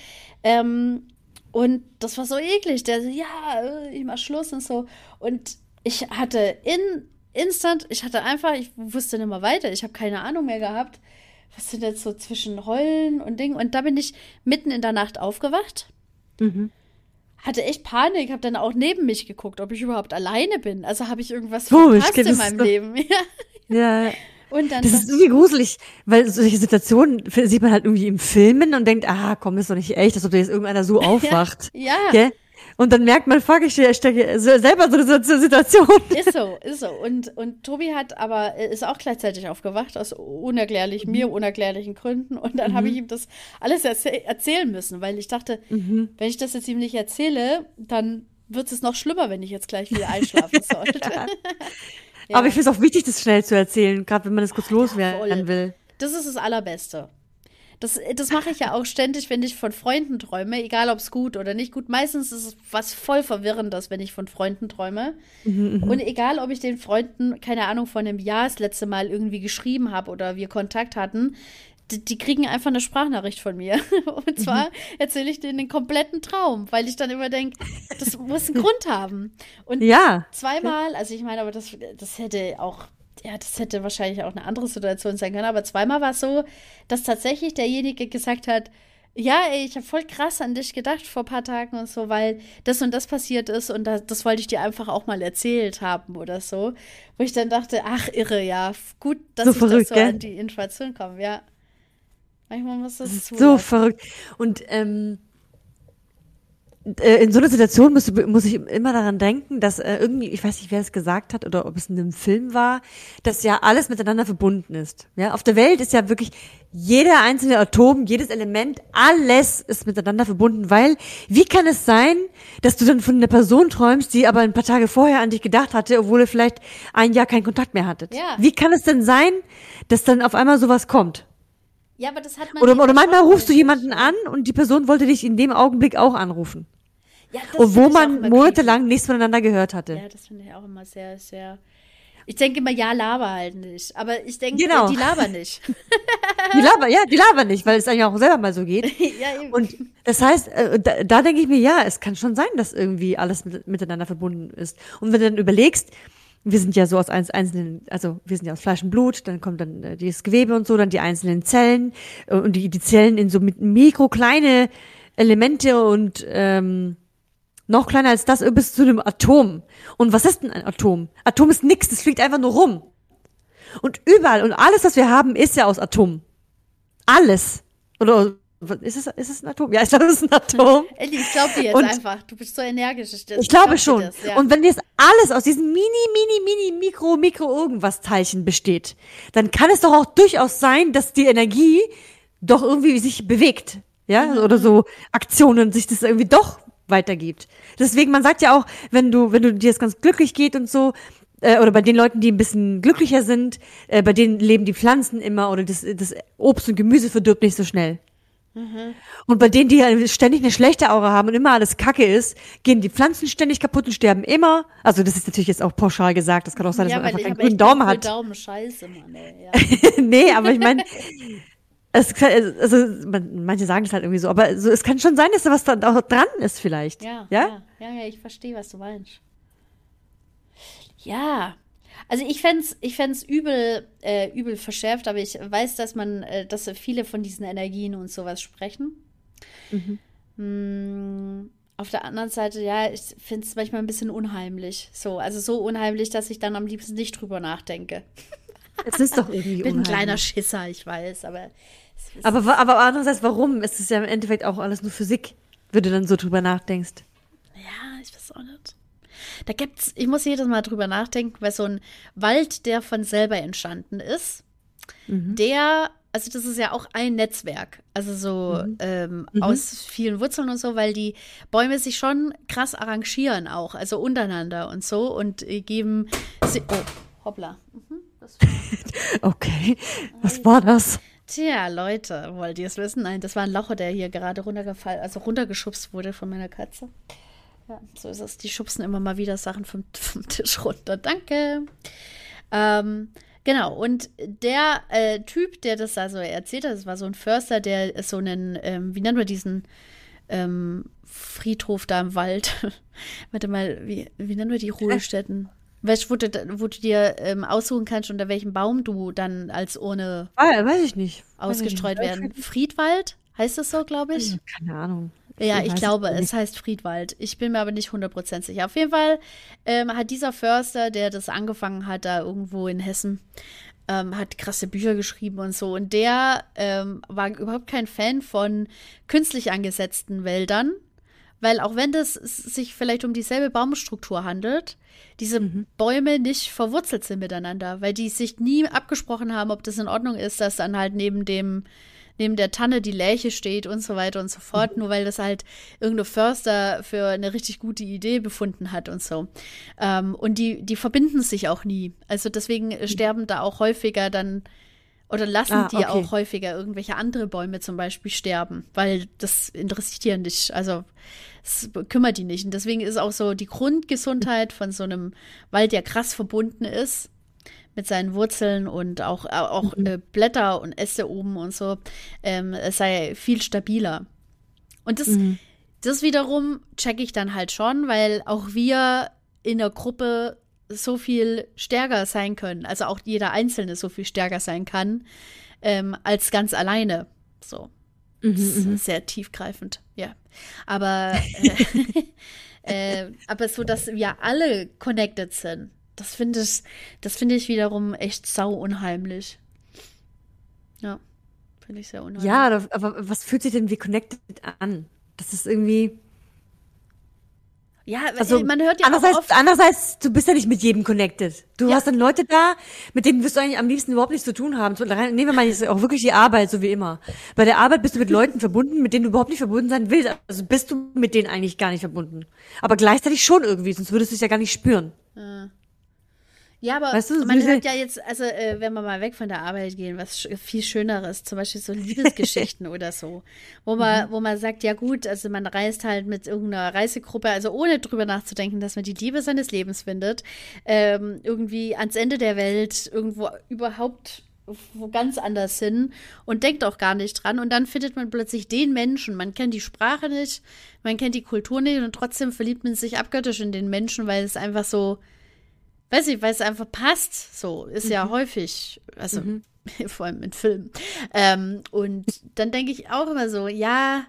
Ähm, und das war so eklig. Der so, ja, äh, ich mach Schluss und so. Und ich hatte in instant, ich hatte einfach, ich wusste nicht mehr weiter. Ich habe keine Ahnung mehr gehabt. Was sind jetzt so zwischen Heulen und Dingen? Und da bin ich mitten in der Nacht aufgewacht. Mhm. Hatte echt Panik, habe dann auch neben mich geguckt, ob ich überhaupt alleine bin. Also habe ich irgendwas Komisch, verpasst in meinem Leben. Ja. Ja, Und dann das ist irgendwie gruselig, weil solche Situationen sieht man halt irgendwie im Filmen und denkt, ah, komm, ist doch nicht echt, als ob da jetzt irgendeiner so aufwacht. Ja. Gell? Und dann merkt man, fuck, ich ste- stecke selber so in so einer Situation. Ist so, ist so. Und, und Tobi hat aber, äh, ist auch gleichzeitig aufgewacht, aus unerklärlichen, mir unerklärlichen Gründen. Und dann habe ich ihm das alles erzäh erzählen müssen, weil ich dachte, wenn ich das jetzt ihm nicht erzähle, dann wird es noch schlimmer, wenn ich jetzt gleich wieder einschlafen sollte. Ja. Aber ich finde es auch wichtig, das schnell zu erzählen, gerade wenn man das kurz voll. loswerden will. Das ist das Allerbeste. Das, das mache ich ja auch ständig, wenn ich von Freunden träume, egal ob es gut oder nicht gut. Meistens ist es was voll Verwirrendes, wenn ich von Freunden träume. Und egal, ob ich den Freunden, keine Ahnung, vor einem Jahr das letzte Mal irgendwie geschrieben habe oder wir Kontakt hatten, die, die kriegen einfach eine Sprachnachricht von mir. Und zwar erzähle ich denen den kompletten Traum, weil ich dann immer denke, das muss einen Grund haben. Und Ja. zweimal, also ich meine, aber das, das hätte auch, ja, das hätte wahrscheinlich auch eine andere Situation sein können, aber zweimal war es so, dass tatsächlich derjenige gesagt hat, Ja, ey, ich habe voll krass an dich gedacht vor ein paar Tagen und so, weil das und das passiert ist und das, das wollte ich dir einfach auch mal erzählt haben oder so. Wo ich dann dachte, ach, irre, ja, gut, dass So ich verrückt, das so gell? an die Information komme, ja. Manchmal muss das, so verrückt. Und ähm, äh, in so einer Situation muss, muss ich immer daran denken, dass äh, irgendwie, ich weiß nicht, wer es gesagt hat oder ob es in einem Film war, dass ja alles miteinander verbunden ist. Ja, auf der Welt ist ja wirklich jeder einzelne Atom, jedes Element, alles ist miteinander verbunden, weil wie kann es sein, dass du dann von einer Person träumst, die aber ein paar Tage vorher an dich gedacht hatte, obwohl ihr vielleicht ein Jahr keinen Kontakt mehr hattet? Ja. Wie kann es denn sein, dass dann auf einmal sowas kommt? Ja, aber das hat man Oder, oder manchmal rufst du jemanden an und die Person wollte dich in dem Augenblick auch anrufen. Ja, Und wo man monatelang nichts voneinander gehört hatte. Ja, das finde ich auch immer sehr, sehr. Ich denke immer, ja, laber halt nicht. Aber ich denke, Genau. die labern nicht. Die labern, ja, die labern nicht, weil es eigentlich auch selber mal so geht. ja, eben. Und das heißt, äh, da, da denke ich mir, ja, es kann schon sein, dass irgendwie alles mit, miteinander verbunden ist. Und wenn du dann überlegst, wir sind ja so aus einzelnen, also wir sind ja aus Fleisch und Blut, dann kommt dann äh, dieses Gewebe und so, dann die einzelnen Zellen äh, und die, die Zellen in so mit mikro kleine Elemente und ähm, noch kleiner als das bis zu einem Atom. Und was ist denn ein Atom? Atom ist nix, das fliegt einfach nur rum. Und überall und alles, was wir haben, ist ja aus Atom. Alles. Oder ist es, ist es ein Atom? Ja, ich glaube, es ist ein Atom. Elli, ich glaube dir jetzt Und- einfach. Du bist so energisch. Ich, Ich glaube schon. Das, ja. Und wenn jetzt alles aus diesen mini, mini, mini, mikro, mikro irgendwas Teilchen besteht, dann kann es doch auch durchaus sein, dass die Energie doch irgendwie sich bewegt. Ja, Mhm. oder so Aktionen sich das irgendwie doch weitergibt. Deswegen, man sagt ja auch, wenn du, wenn du dir es ganz glücklich geht und so, äh, oder bei den Leuten, die ein bisschen glücklicher sind, äh, bei denen leben die Pflanzen immer oder das, das Obst und Gemüse verdirbt nicht so schnell. Und bei denen, die ja ständig eine schlechte Aura haben und immer alles Kacke ist, gehen die Pflanzen ständig kaputt und sterben immer. Also das ist natürlich jetzt auch pauschal gesagt. Das kann auch sein, dass ja, man einfach grünen echt Daumen einen hat. Daumen. Scheiße, Mann, ey. Ja. nee, aber ich meine, es kann, also man, manche sagen es halt irgendwie so, aber so, es kann schon sein, dass da was da auch dran ist vielleicht. Ja, Ja? ja, ja, ja, ich verstehe, was du meinst. Ja, also ich fänd's, ich fänd's übel, äh, übel verschärft, aber ich weiß, dass man, äh, dass viele von diesen Energien und sowas sprechen. Mm, auf der anderen Seite, ja, ich find's manchmal ein bisschen unheimlich. So, also so unheimlich, dass ich dann am liebsten nicht drüber nachdenke. Es ist doch irgendwie Ich bin ein kleiner Schisser, ich weiß, aber es Aber, aber andererseits, warum? Es ist ja im Endeffekt auch alles nur Physik, wenn du dann so drüber nachdenkst. Ja, ich weiß auch nicht. Da gibt's, ich muss jedes Mal drüber nachdenken, weil so ein Wald, der von selber entstanden ist, der, also das ist ja auch ein Netzwerk, also so ähm, aus vielen Wurzeln und so, weil die Bäume sich schon krass arrangieren auch, also untereinander und so und äh, geben, sie, oh, hoppla. Mhm, das Okay, was war das? Tja, Leute, wollt ihr es wissen? Nein, das war ein Locher, der hier gerade runtergefallen, also runtergeschubst wurde von meiner Katze. Ja, so ist es. Die schubsen immer mal wieder Sachen vom, vom Tisch runter. Danke. Ähm, genau, und der äh, Typ, der das also erzählt hat, das war so ein Förster, der so einen, ähm, wie nennen wir diesen ähm, Friedhof da im Wald? Warte mal, wie, wie nennen wir die Ruhestätten? Weißt du, wo du, wo du dir ähm, aussuchen kannst, unter welchem Baum du dann als Urne Ah, weiß ich nicht. ausgestreut ich werden. Friedwald heißt es so, glaube ich. nicht. Keine Ahnung. Ja, ich glaube, nicht. es heißt Friedwald. Ich bin mir aber nicht 100% sicher. Auf jeden Fall ähm, hat dieser Förster, der das angefangen hat, da irgendwo in Hessen, ähm, hat krasse Bücher geschrieben und so. Und der ähm, war überhaupt kein Fan von künstlich angesetzten Wäldern, weil auch wenn das s- sich vielleicht um dieselbe Baumstruktur handelt, diese Bäume nicht verwurzelt sind miteinander, weil die sich nie abgesprochen haben, ob das in Ordnung ist, dass dann halt neben dem neben der Tanne die Lärche steht und so weiter und so fort, nur weil das halt irgendein Förster für eine richtig gute Idee befunden hat und so. Ähm, und die, die verbinden sich auch nie. Also deswegen sterben da auch häufiger dann oder lassen Ah, die okay. auch häufiger irgendwelche andere Bäume zum Beispiel sterben, weil das interessiert die ja nicht. Also es kümmert die nicht. Und deswegen ist auch so die Grundgesundheit von so einem Wald, der krass verbunden ist mit seinen Wurzeln und auch, auch äh, Blätter und Äste oben und so, ähm, es sei viel stabiler. Und das, das wiederum checke ich dann halt schon, weil auch wir in der Gruppe so viel stärker sein können, also auch jeder Einzelne so viel stärker sein kann, ähm, als ganz alleine. So. Das ist sehr tiefgreifend, ja. Aber, äh, äh, aber so, dass wir alle connected sind, das finde ich, das finde ich wiederum echt sau unheimlich. Ja, finde ich sehr unheimlich. Ja, aber was fühlt sich denn wie connected an? Das ist irgendwie. Ja, Also, man hört ja auch andererseits, oft. andererseits, du bist ja nicht mit jedem connected. Du Ja. hast dann Leute da, mit denen wirst du eigentlich am liebsten überhaupt nichts zu tun haben. Nehmen wir mal jetzt auch wirklich die Arbeit, so wie immer. Bei der Arbeit bist du mit Leuten verbunden, mit denen du überhaupt nicht verbunden sein willst. Also bist du mit denen eigentlich gar nicht verbunden. Aber gleichzeitig schon irgendwie, sonst würdest du es ja gar nicht spüren. Ja, aber Weißt du, man hört ja jetzt, also äh, wenn wir mal weg von der Arbeit gehen, was sch viel Schöneres, zum Beispiel so Liebesgeschichten oder so, wo Mhm. man, wo man sagt, ja gut, also man reist halt mit irgendeiner Reisegruppe, also ohne drüber nachzudenken, dass man die Liebe seines Lebens findet, ähm, irgendwie ans Ende der Welt, irgendwo überhaupt wo ganz anders hin und denkt auch gar nicht dran und dann findet man plötzlich den Menschen, man kennt die Sprache nicht, man kennt die Kultur nicht und trotzdem verliebt man sich abgöttisch in den Menschen, weil es einfach so weiß ich, weil es einfach passt. So ist ja häufig, also vor allem in Filmen. Ähm, und dann denke ich auch immer so, ja,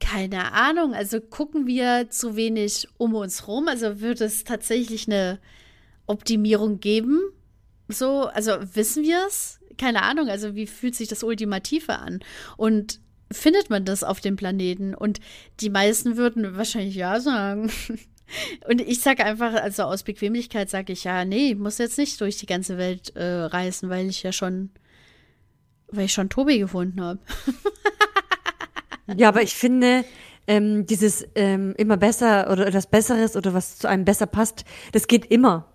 keine Ahnung, also gucken wir zu wenig um uns rum, also wird es tatsächlich eine Optimierung geben? So, also wissen wir es? Keine Ahnung, also wie fühlt sich das Ultimative an? Und findet man das auf dem Planeten? Und die meisten würden wahrscheinlich ja sagen. Und ich sage einfach, also aus Bequemlichkeit sage ich ja, nee, muss jetzt nicht durch die ganze Welt äh, reisen, weil ich ja schon, weil ich schon Tobi gefunden habe. Ja, aber ich finde, ähm, dieses ähm, immer besser oder etwas Besseres oder was zu einem besser passt, das geht immer.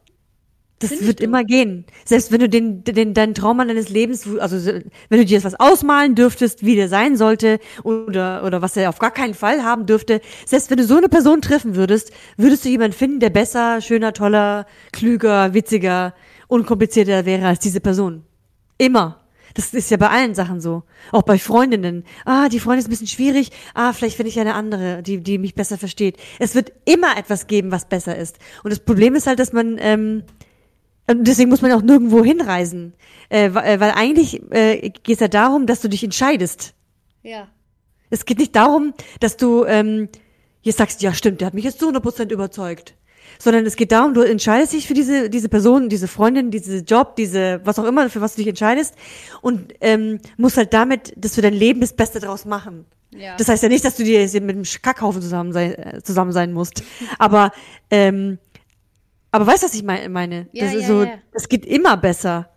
Das Findest wird immer gehen. Selbst wenn du den, den, deinen Traum an deines Lebens, also so- wenn du dir jetzt was ausmalen dürftest, wie der sein sollte oder, oder was er auf gar keinen Fall haben dürfte, selbst wenn du so eine Person treffen würdest, würdest du jemanden finden, der besser, schöner, toller, klüger, witziger, unkomplizierter wäre als diese Person. Immer. Das ist ja bei allen Sachen so. Auch bei Freundinnen. Ah, die Freundin ist ein bisschen schwierig. Ah, vielleicht finde ich eine andere, die, die mich besser versteht. Es wird immer etwas geben, was besser ist. Und das Problem ist halt, dass man, ähm, deswegen muss man auch nirgendwo hinreisen. Äh, äh, weil eigentlich äh, geht es ja darum, dass du dich entscheidest. Ja. Es geht nicht darum, dass du ähm, jetzt sagst, ja stimmt, der hat mich jetzt zu 100% überzeugt. Sondern es geht darum, du entscheidest dich für diese, diese Person, diese Freundin, diese Job, diese, was auch immer, für was du dich entscheidest und ähm, musst halt damit, dass du dein Leben das Beste draus machen. Ja. Das heißt ja nicht, dass du dir jetzt mit dem Kackhaufen zusammen sein, äh, zusammen sein musst. Aber, ähm, aber weißt du, was ich mein- meine? Ja, das ist ja, so, ja. es geht immer besser.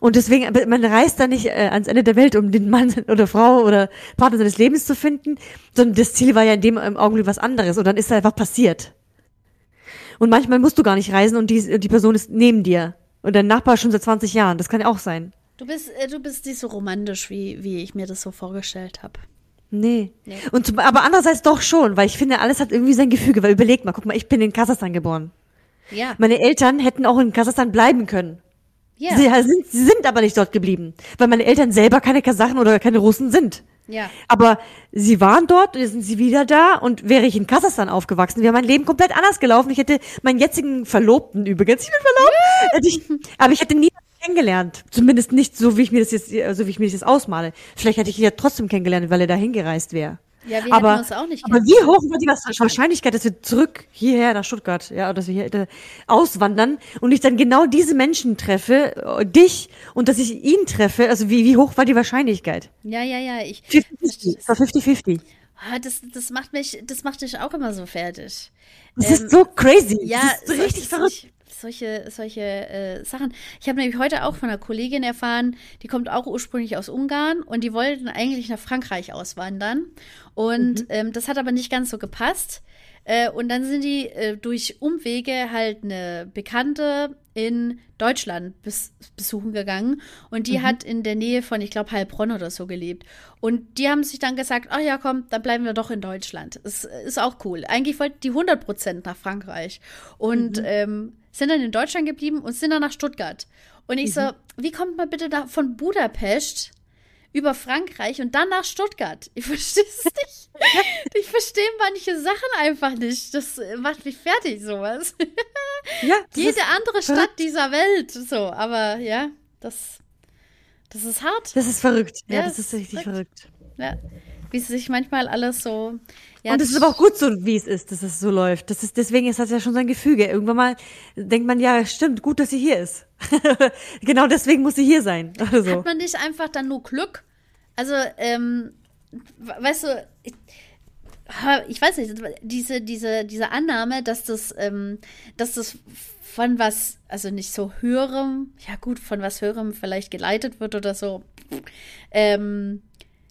Und deswegen, man reist da nicht äh, ans Ende der Welt, um den Mann oder Frau oder Partner seines Lebens zu finden, sondern das Ziel war ja in dem Augenblick was anderes und dann ist da einfach passiert. Und manchmal musst du gar nicht reisen und die, die Person ist neben dir. Und dein Nachbar schon seit 20 Jahren. Das kann ja auch sein. Du bist, äh, du bist nicht so romantisch, wie, wie ich mir das so vorgestellt habe. Nee. Nee. Und zum, aber andererseits doch schon, weil ich finde, alles hat irgendwie sein Gefüge. Weil überleg mal, guck mal, ich bin in Kasachstan geboren. Ja. Meine Eltern hätten auch in Kasachstan bleiben können. Ja. Sie, sind, sie sind aber nicht dort geblieben, weil meine Eltern selber keine Kasachen oder keine Russen sind. Ja. Aber sie waren dort, jetzt sind sie wieder da und wäre ich in Kasachstan aufgewachsen, wäre mein Leben komplett anders gelaufen. Ich hätte meinen jetzigen Verlobten übrigens, ich bin verlobt, ich, aber ich hätte nie kennengelernt. Zumindest nicht so, wie ich mir das jetzt, so wie ich mir das jetzt ausmale. Vielleicht hätte ich ihn ja trotzdem kennengelernt, weil er da hingereist wäre. Ja, wir aber, uns auch nicht aber wie hoch war die Wahrscheinlichkeit, dass wir zurück hierher nach Stuttgart, ja, oder dass wir hier äh, auswandern und ich dann genau diese Menschen treffe, äh, dich, und dass ich ihn treffe, also wie, wie hoch war die Wahrscheinlichkeit? Ja, ja, ja. Ich, 50-50. Es war 50-50. Ah, das, das macht mich, das macht dich auch immer so fertig. Das Ähm, ist so crazy. Ja, das ist so richtig verrückt. Solche, solche äh, Sachen. Ich habe nämlich heute auch von einer Kollegin erfahren, die kommt auch ursprünglich aus Ungarn und die wollten eigentlich nach Frankreich auswandern. Und Mhm. ähm, das hat aber nicht ganz so gepasst. Äh, und dann sind die äh, durch Umwege halt eine Bekannte in Deutschland bes besuchen gegangen und die hat in der Nähe von, ich glaube, Heilbronn oder so gelebt. Und die haben sich dann gesagt, ach ja, komm, dann bleiben wir doch in Deutschland. Es ist auch cool. Eigentlich wollten die 100 Prozent nach Frankreich und ähm, sind dann in Deutschland geblieben und sind dann nach Stuttgart. Und ich so, wie kommt man bitte da von Budapest über Frankreich und dann nach Stuttgart. Ich verstehe es nicht. Ich verstehe manche Sachen einfach nicht. Das äh, macht mich fertig, sowas. Ja, Jede andere Stadt dieser Welt. So, aber ja, das, das ist hart. das ist verrückt. Ja, Ja, das ist richtig verrückt. verrückt. Ja. Wie es sich manchmal alles so. Ja, und es ist aber auch gut so, wie es ist, dass es so läuft. Das ist, deswegen ist das ja schon sein Gefüge. Irgendwann mal denkt man, ja, stimmt, gut, dass sie hier ist. genau deswegen muss sie hier sein. Oder so. Hat man nicht einfach dann nur Glück? Also, ähm, weißt du, ich, ich weiß nicht, diese, diese, diese Annahme, dass das, ähm, dass das von was, also nicht so höherem, ja gut, von was höherem vielleicht geleitet wird oder so, ähm,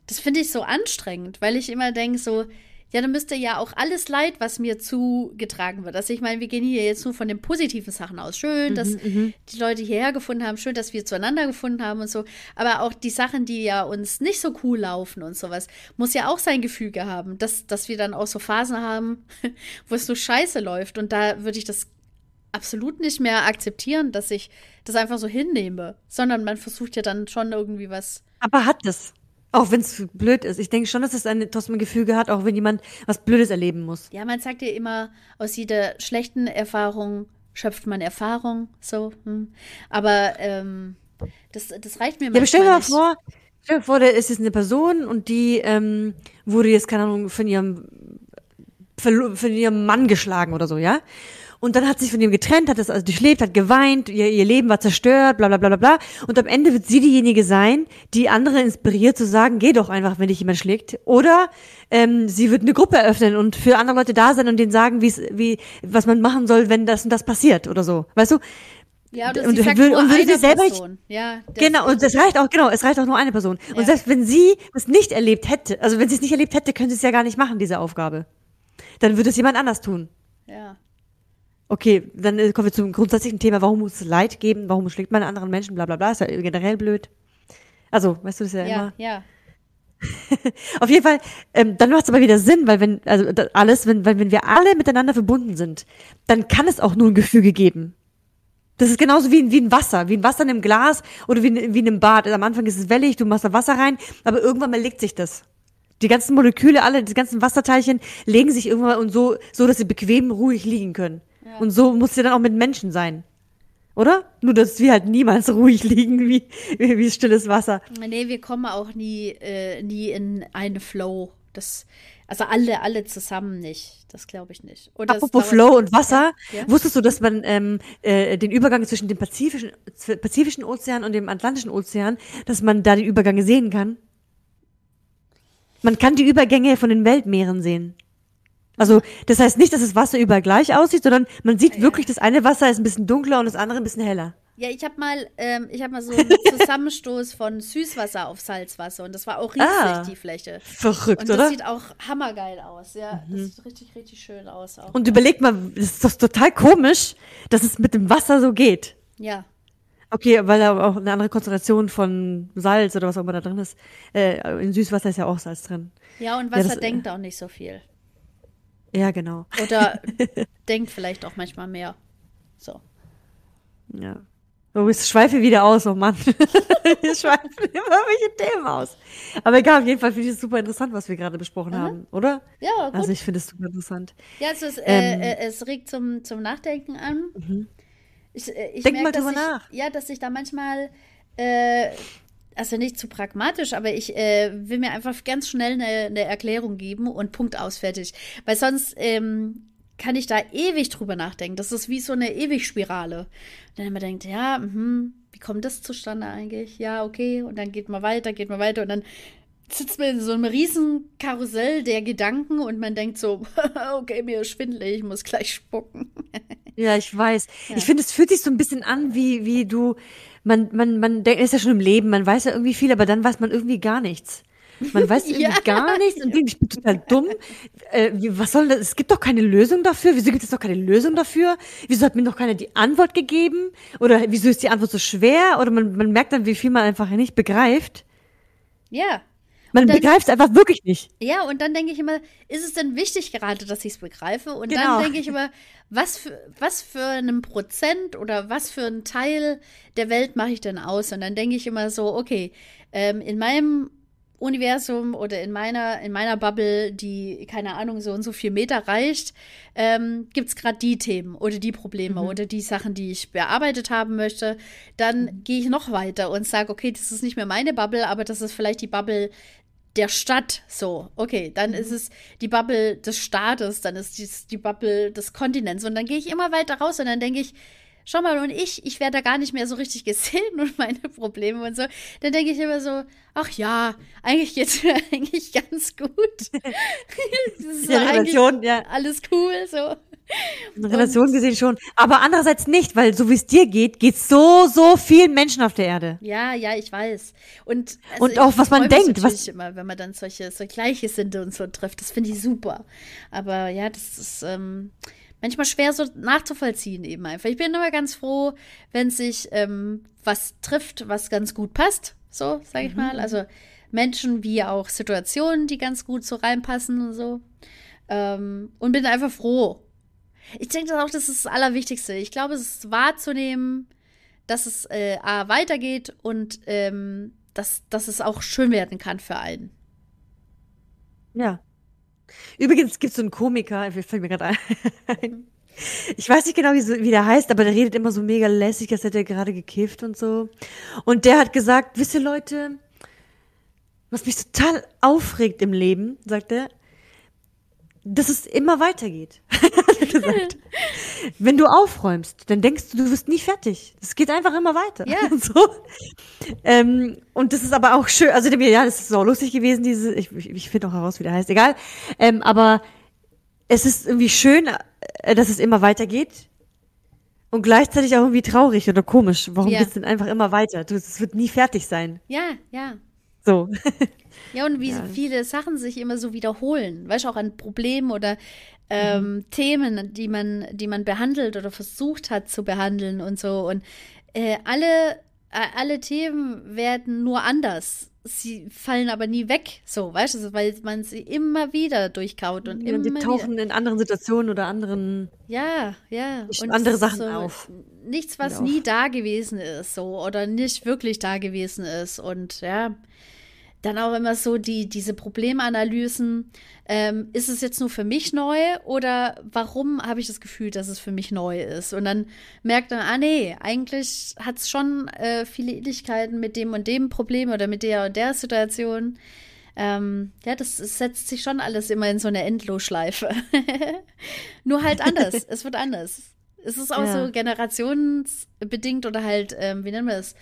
das finde ich so anstrengend, weil ich immer denke, so, ja, dann müsste ja auch alles Leid, was mir zugetragen wird. Also ich meine, wir gehen hier jetzt nur von den positiven Sachen aus. Schön, mhm, dass mhm, die Leute hierher gefunden haben, schön, dass wir zueinander gefunden haben und so. Aber auch die Sachen, die ja uns nicht so cool laufen und sowas, muss ja auch sein Gefüge haben, dass, dass wir dann auch so Phasen haben, wo es so scheiße läuft. Und da würde ich das absolut nicht mehr akzeptieren, dass ich das einfach so hinnehme, sondern man versucht ja dann schon irgendwie was. Aber hat es. Auch wenn es blöd ist. Ich denke schon, dass es ein trotzdem ein Gefüge hat, auch wenn jemand was Blödes erleben muss. Ja, man sagt ja immer, aus jeder schlechten Erfahrung schöpft man Erfahrung. So. Hm. Aber ähm, das, das reicht mir ja, aber stell dir mal vor, stell dir vor, da ist jetzt eine Person und die ähm, wurde jetzt, keine Ahnung, von ihrem, von ihrem Mann geschlagen oder so, ja? Und dann hat sich von ihm getrennt, hat das also durchlebt, hat geweint, ihr, ihr Leben war zerstört, bla bla bla bla bla. Und am Ende wird sie diejenige sein, die andere inspiriert zu sagen, geh doch einfach, wenn dich jemand schlägt. Oder ähm, sie wird eine Gruppe eröffnen und für andere Leute da sein und denen sagen, wie's, wie, was man machen soll, wenn das und das passiert oder so. Weißt du? Ja, und, und, sagt und würde sie selber Person. Ja, genau, und das reicht auch, genau, es reicht auch nur eine Person. Ja. Und selbst wenn sie es nicht erlebt hätte, also wenn sie es nicht erlebt hätte, könnte sie es ja gar nicht machen, diese Aufgabe. Dann würde es jemand anders tun. Ja. Okay, dann äh, kommen wir zum grundsätzlichen Thema, warum muss es Leid geben, warum schlägt man anderen Menschen, bla bla bla, ist ja generell blöd. Also, weißt du das ja, ja immer? Ja, Auf jeden Fall, ähm, dann macht es aber wieder Sinn, weil wenn, also alles, wenn, weil wenn wir alle miteinander verbunden sind, dann kann es auch nur ein Gefüge geben. Das ist genauso wie, wie ein Wasser, wie ein Wasser in einem Glas oder wie, wie in einem Bad. Am Anfang ist es wellig, du machst da Wasser rein, aber irgendwann mal legt sich das. Die ganzen Moleküle, alle, die ganzen Wasserteilchen legen sich irgendwann und so, so, dass sie bequem ruhig liegen können. Und so muss ja dann auch mit Menschen sein. Oder? Nur, dass wir halt niemals ruhig liegen wie, wie, wie stilles Wasser. Nee, wir kommen auch nie, äh, nie in einen Flow. Das, also alle, alle zusammen nicht. Das glaube ich nicht. Oder Apropos Flow und Wasser, ja? wusstest du, dass man ähm, äh, den Übergang zwischen dem Pazifischen, Pazifischen Ozean und dem Atlantischen Ozean, dass man da die Übergänge sehen kann? Man kann die Übergänge von den Weltmeeren sehen. Also das heißt nicht, dass das Wasser überall gleich aussieht, sondern man sieht ja. wirklich, das eine Wasser ist ein bisschen dunkler und das andere ein bisschen heller. Ja, ich habe mal, ähm, ich habe mal so einen Zusammenstoß von Süßwasser auf Salzwasser und das war auch riesig ah, die Fläche. Verrückt, und das oder? sieht auch hammergeil aus, ja. Mhm. Das sieht richtig, richtig schön aus. Auch. Und überleg mal, das ist doch total komisch, dass es mit dem Wasser so geht. Ja. Okay, weil da auch eine andere Konzentration von Salz oder was auch immer da drin ist. Äh, in Süßwasser ist ja auch Salz drin. Ja, und Wasser ja, das, denkt auch nicht so viel. Ja, genau. Oder denkt vielleicht auch manchmal mehr. So. Ja. Oh, ich schweife wieder aus, oh Mann. ich schweife immer welche Themen aus. Aber egal, auf jeden Fall finde ich es super interessant, was wir gerade besprochen mhm. haben, oder? Ja, gut. Also ich finde es super interessant. Ja, also es, äh, ähm, äh, es regt zum, zum Nachdenken an. Mhm. Ich, äh, ich Denk merke, mal drüber ich, nach. Ja, dass ich da manchmal äh, also nicht zu pragmatisch, aber ich äh, will mir einfach ganz schnell eine, eine Erklärung geben und Punkt aus, fertig. Weil sonst ähm, kann ich da ewig drüber nachdenken. Das ist wie so eine Ewigspirale. Und dann immer denkt, ja, mh, wie kommt das zustande eigentlich? Ja, okay. Und dann geht man weiter, geht man weiter und dann sitzt man in so einem riesen Karussell der Gedanken und man denkt so, okay, mir ist schwindelig, ich muss gleich spucken. ja, ich weiß. Ja. Ich finde, es fühlt sich so ein bisschen an, wie, wie du man, man, man denkt, ist ja schon im Leben, man weiß ja irgendwie viel, aber dann weiß man irgendwie gar nichts. Man weiß irgendwie ja. gar nichts und ich bin total dumm. Äh, was soll das? Es gibt doch keine Lösung dafür. Wieso gibt es doch keine Lösung dafür? Wieso hat mir noch keiner die Antwort gegeben? Oder wieso ist die Antwort so schwer? Oder man, man merkt dann, wie viel man einfach nicht begreift. Ja, man begreift es einfach wirklich nicht. Ja, und dann denke ich immer, ist es denn wichtig gerade, dass ich es begreife? Und genau. dann denke ich immer, was für, was für einen Prozent oder was für einen Teil der Welt mache ich denn aus? Und dann denke ich immer so, okay, ähm, in meinem Universum oder in meiner, in meiner Bubble, die, keine Ahnung, so und so viel Meter reicht, ähm, gibt es gerade die Themen oder die Probleme mhm. oder die Sachen, die ich bearbeitet haben möchte. Dann mhm. gehe ich noch weiter und sage, okay, das ist nicht mehr meine Bubble, aber das ist vielleicht die Bubble der Stadt so. Okay, dann mhm. ist es die Bubble des Staates, dann ist dies die Bubble des Kontinents und dann gehe ich immer weiter raus und dann denke ich, schau mal, und ich, ich werde da gar nicht mehr so richtig gesehen und meine Probleme und so. Dann denke ich immer so, ach ja, eigentlich geht es mir eigentlich ganz gut. das ist so Relation, ja. Alles cool, so. In Relation und, gesehen schon. Aber andererseits nicht, weil so wie es dir geht, geht so, so vielen Menschen auf der Erde. Ja, ja, ich weiß. Und, also und auch was man denkt. Was immer, wenn man dann solche, so Gleichgesinnte und so trifft. Das finde ich super. Aber ja, das ist ähm, manchmal schwer so nachzuvollziehen eben einfach. Ich bin immer ganz froh, wenn sich ähm, was trifft, was ganz gut passt. So, sage ich mhm. mal. Also Menschen wie auch Situationen, die ganz gut so reinpassen und so. Ähm, und bin einfach froh, ich denke auch, das ist das Allerwichtigste. Ich glaube, es ist wahrzunehmen, dass es äh, A, weitergeht und ähm, dass, dass es auch schön werden kann für einen. Ja. Übrigens gibt es so einen Komiker, fällt mir gerade ein. Ich weiß nicht genau, wie, so, wie der heißt, aber der redet immer so mega lässig, als hätte er gerade gekifft und so. Und der hat gesagt, wisst ihr Leute, was mich total aufregt im Leben, sagt er, dass es immer weitergeht. Wenn du aufräumst, dann denkst du, du wirst nie fertig. Es geht einfach immer weiter. Ja. So. Ähm, und das ist aber auch schön. Also ja, das ist auch lustig gewesen. Diese, ich, ich finde auch heraus, wie der heißt. Egal. Ähm, aber es ist irgendwie schön, äh, dass es immer weitergeht. Und gleichzeitig auch irgendwie traurig oder komisch. Warum ja. geht's denn einfach immer weiter? Es wird nie fertig sein. Ja, ja. So. Ja, und wie ja. viele Sachen sich immer so wiederholen. Weißt du, auch an Problemen oder ähm, mhm. Themen, die man, die man behandelt oder versucht hat zu behandeln und so. Und äh, alle, äh, alle Themen werden nur anders. Sie fallen aber nie weg, so, weißt du, weil man sie immer wieder durchkaut und ja, immer Die tauchen wieder. in anderen Situationen oder anderen. Ja, ja. Und andere Sachen so auf. Nichts, was nie da gewesen ist, so, oder nicht wirklich da gewesen ist. Und ja, dann auch immer so die, diese Problemanalysen. Ähm, ist es jetzt nur für mich neu oder warum habe ich das Gefühl, dass es für mich neu ist? Und dann merkt man, ah nee, eigentlich hat es schon äh, viele Ähnlichkeiten mit dem und dem Problem oder mit der und der Situation. Ähm, ja, das, das, setzt sich schon alles immer in so eine Endlosschleife. nur halt anders. es wird anders. Es ist auch ja. so generationsbedingt oder halt, ähm, wie nennen wir es?